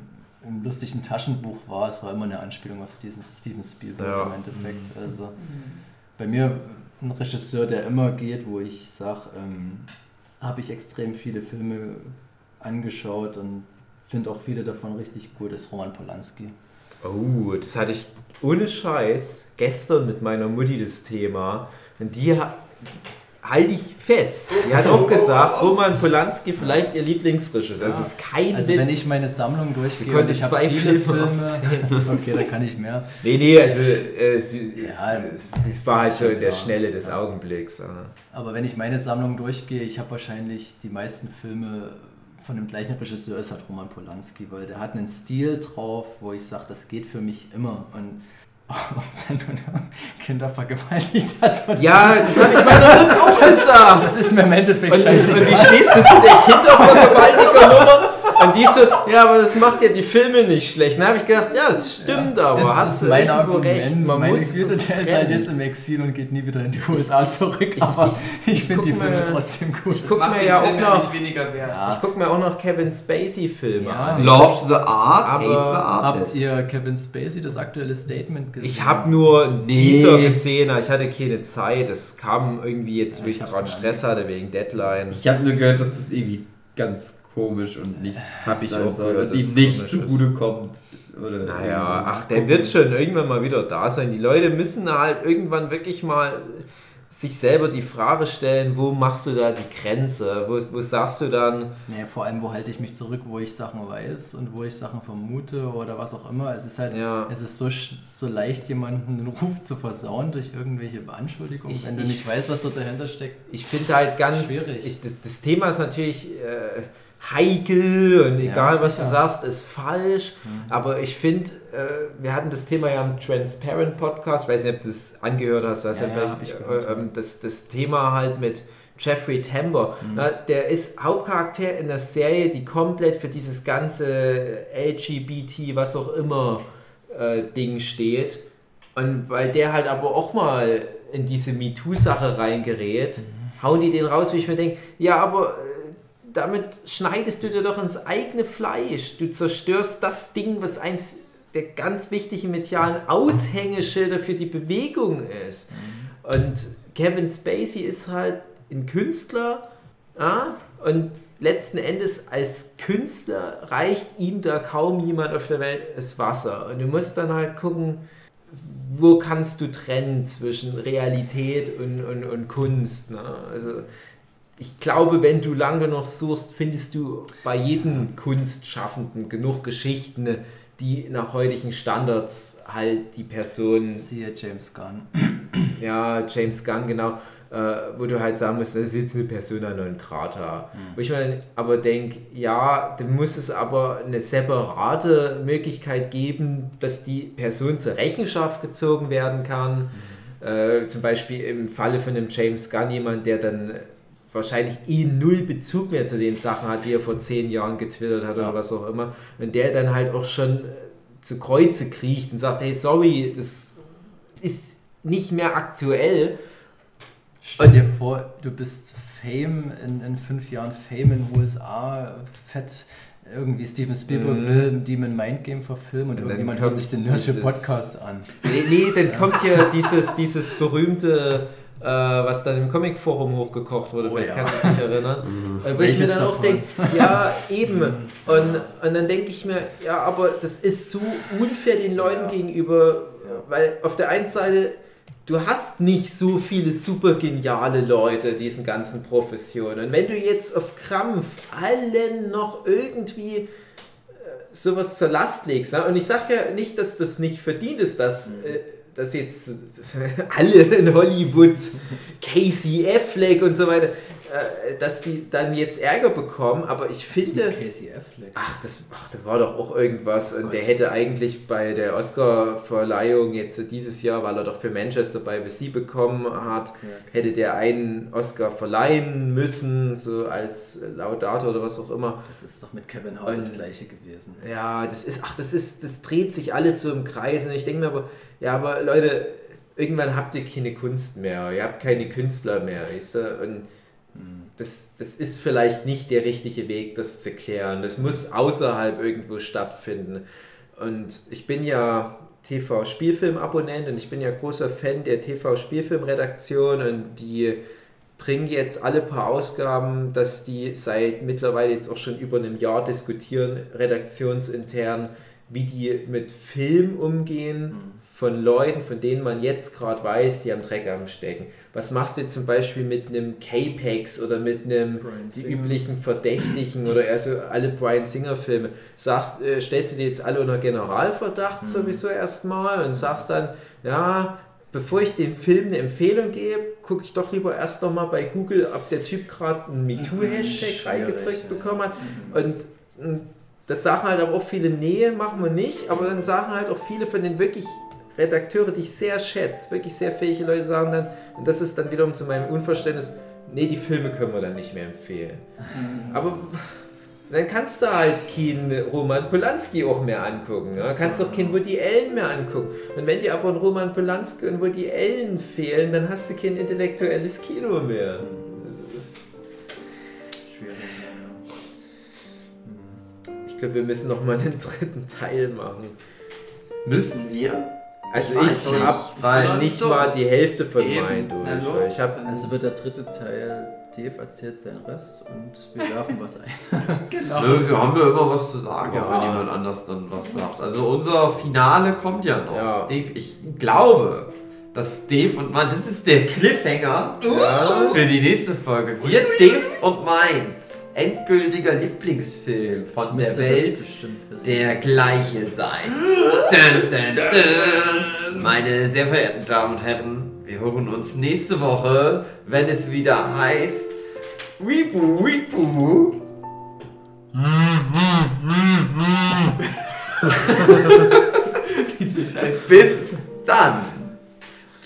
im lustigen Taschenbuch war, es war immer eine Anspielung auf Steven, Steven Spielberg Ja. im Endeffekt. Also bei mir ein Regisseur, der immer geht, wo ich sage, ähm, habe ich extrem viele Filme angeschaut und finde auch viele davon richtig gut, ist Roman Polanski. Oh, das hatte ich ohne Scheiß gestern mit meiner Mutti das Thema. Und die ha- halte ich fest. Die hat auch gesagt, Roman Polanski vielleicht ihr Lieblingsregisseur. Das ist kein Also Witz. wenn ich meine Sammlung durchgehe, konnte und ich zwei viele Filme Filme, okay, da kann ich mehr. nee, nee, also äh, sie, Ja, es, es war halt so schon der sagen. Schnelle des Ja. Augenblicks. ah. Aber wenn ich meine Sammlung durchgehe, ich habe wahrscheinlich die meisten Filme von dem gleichen Regisseur, ist halt Roman Polanski, weil der hat einen Stil drauf, wo ich sage, das geht für mich immer. Und ob dann nur Kinder vergewaltigt hat oder Ja, das habe ich meiner auch gesagt. das ist mir im Endeffekt Und, und wie stehst du zu der Kindervergewaltiger-Nummer? Und die so, ja, aber das macht ja die Filme nicht schlecht. Dann habe ich gedacht, ja, es stimmt, aber das hast du mein irgendwo Argument. recht. Man Meine muss Güte, der ist halt jetzt im Exil und geht nie wieder in die USA zurück. Aber ich, finde guck die Filme mir- trotzdem gut. guck Macht mir ja auch ja noch, nicht weniger wert. Ja. ich guck mir auch noch Kevin Spacey-Filme Ja. an. Love the Art, Aber hate the Artist. Habt ihr Kevin Spacey das aktuelle Statement gesehen? Ich habe nur Nee. Teaser gesehen, aber ich hatte keine Zeit. Es kam irgendwie jetzt, wo Ja, ich ich gerade Stress hatte wegen Deadline. Ich habe nur gehört, dass das irgendwie ganz komisch und nicht Hab ich sein auch soll gehört, und ihm nicht zugute kommt. Oder Naja, ach, der wird schon irgendwann mal wieder da sein. Die Leute müssen halt irgendwann wirklich mal sich selber die Frage stellen, wo machst du da die Grenze? Wo, wo sagst du dann, Nee, vor allem, wo halte ich mich zurück, wo ich Sachen weiß und wo ich Sachen vermute oder was auch immer. Es ist halt, Ja. es ist so, sch- so leicht, jemanden einen Ruf zu versauen durch irgendwelche Anschuldigungen, Ich- wenn du ich- nicht weißt, was dort dahinter steckt. ich finde halt ganz, Schwierig. ich, das, das Thema ist natürlich äh, heikel und egal Ja, was du sagst, ist falsch. Aber ich finde, äh, wir hatten das Thema ja im Transparent Podcast, weiß nicht, ob du das angehört hast, hast ja, Ja, ich äh, ähm, das, das Thema halt mit Jeffrey Tambor. Mhm. Na, der ist Hauptcharakter in der Serie, die komplett für dieses ganze LGBT, was auch immer, äh, Ding steht. Und weil der halt aber auch mal in diese MeToo-Sache reingerät, hauen die den raus, wie ich mir denke, ja, aber äh, damit schneidest du dir doch ins eigene Fleisch. Du zerstörst das Ding, was eins der ganz wichtigen medialen Aushängeschilder für die Bewegung ist. Und Kevin Spacey ist halt ein Künstler, ja, Und letzten Endes als Künstler reicht ihm da kaum jemand auf der Welt das Wasser. Und du musst dann halt gucken, wo kannst du trennen zwischen Realität und, und, und Kunst. Ne? Also ich glaube, wenn du lang genug suchst, findest du bei jedem Kunstschaffenden genug Geschichten, die nach heutigen Standards halt die Person. Siehe James Gunn. Ja, James Gunn, genau. Äh, wo du halt sagen musst, das ist jetzt eine Persona non grata. Mhm. Wo ich mir aber denke, ja, dann muss es aber eine separate Möglichkeit geben, dass die Person zur Rechenschaft gezogen werden kann. Mhm. Äh, zum Beispiel im Falle von einem James Gunn, jemand, der dann wahrscheinlich eh null Bezug mehr zu den Sachen hat, die er vor zehn Jahren getwittert hat ja. oder was auch immer. Und der dann halt auch schon zu Kreuze kriecht und sagt, hey, sorry, das ist nicht mehr aktuell. Stell dir vor, du bist Fame in, in fünf Jahren Fame in den USA, fett irgendwie Steven Spielberg mhm. will Demon Mind Game verfilmen und, und irgendjemand hört sich den Nerdship Podcast an. Nee, nee dann kommt hier dieses, dieses berühmte äh, was dann im Comic-Forum hochgekocht wurde, oh, vielleicht ja. kannst du dich erinnern. Mhm. Äh, wo ich mir dann davon? auch denke, ja, eben. Und, und dann denke ich mir, ja, aber das ist so unfair den Leuten ja. gegenüber, weil auf der einen Seite du hast nicht so viele super geniale Leute in diesen ganzen Professionen. Und wenn du jetzt auf Krampf allen noch irgendwie äh, sowas zur Last legst, ne? und ich sage ja nicht, dass das nicht verdient ist, dass mhm. äh, dass jetzt alle in Hollywood, Casey Affleck und so weiter, äh, dass die dann jetzt Ärger bekommen, aber ich Was finde. Casey Affleck. Ach, das, ach, da war doch auch irgendwas. Und der hätte eigentlich bei der Oscar-Verleihung jetzt dieses Jahr, weil er doch für Manchester bei VC bekommen hat, okay. hätte der einen Oscar verleihen müssen, so als Laudator oder was auch immer. Das ist doch mit Kevin Hart das gleiche gewesen. Ja, das ist, ach, das ist, das dreht sich alles so im Kreis. Und ich denke mir aber, ja, aber Leute, irgendwann habt ihr keine Kunst mehr, ihr habt keine Künstler mehr, weißt du? Und das, das ist vielleicht nicht der richtige Weg, das zu klären. Das muss außerhalb irgendwo stattfinden. Und ich bin ja TV-Spielfilm-Abonnent und ich bin ja großer Fan der TV-Spielfilm-Redaktion und die bringen jetzt alle paar Ausgaben, dass die seit mittlerweile jetzt auch schon über einem Jahr diskutieren, redaktionsintern, wie die mit Film umgehen. Mhm von Leuten, von denen man jetzt gerade weiß, die am Dreck am Stecken. Was machst du zum Beispiel mit einem K-Pax oder mit einem die üblichen Verdächtigen oder also alle Brian Singer Filme? Sagst, äh, stellst du die jetzt alle unter Generalverdacht mhm. sowieso erstmal und sagst dann, ja, bevor ich dem Film eine Empfehlung gebe, gucke ich doch lieber erst noch mal bei Google, ob der Typ gerade einen MeToo-Hashtag reingedrückt ja. bekommen hat. Mhm. Und, und das sagen halt aber auch viele, nee, machen wir nicht, aber dann sagen halt auch viele von den wirklich Redakteure, die ich sehr schätze, wirklich sehr fähige Leute sagen dann, und das ist dann wiederum zu meinem Unverständnis, nee, die Filme können wir dann nicht mehr empfehlen. Mhm. Aber dann kannst du halt keinen Roman Polanski auch mehr angucken. Ja? Kannst doch keinen Woody Allen mehr angucken. Und wenn dir aber ein Roman Polanski und Woody Allen fehlen, dann hast du kein intellektuelles Kino mehr. Schwierig, ja. Ich glaube, wir müssen noch mal einen dritten Teil machen. Müssen wir? Also ich, ich habe nicht mal die Hälfte von meinen durch. Ich hab, also wird der dritte Teil, Dave erzählt seinen Rest und wir werfen was ein. genau. Wir haben ja immer was zu sagen, ja. wenn jemand anders dann was sagt. Also unser Finale kommt ja noch. Ja. Dave, ich glaube, dass Dave und mein, das ist der Cliffhanger ja. für die nächste Folge. Wird Daves und meins endgültiger Lieblingsfilm von der Welt der gleiche sein. dun, dun, dun. Meine sehr verehrten Damen und Herren, wir hören uns nächste Woche, wenn es wieder heißt Weepu Weepu. Diese Scheiße. Bis dann.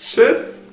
Tschüss.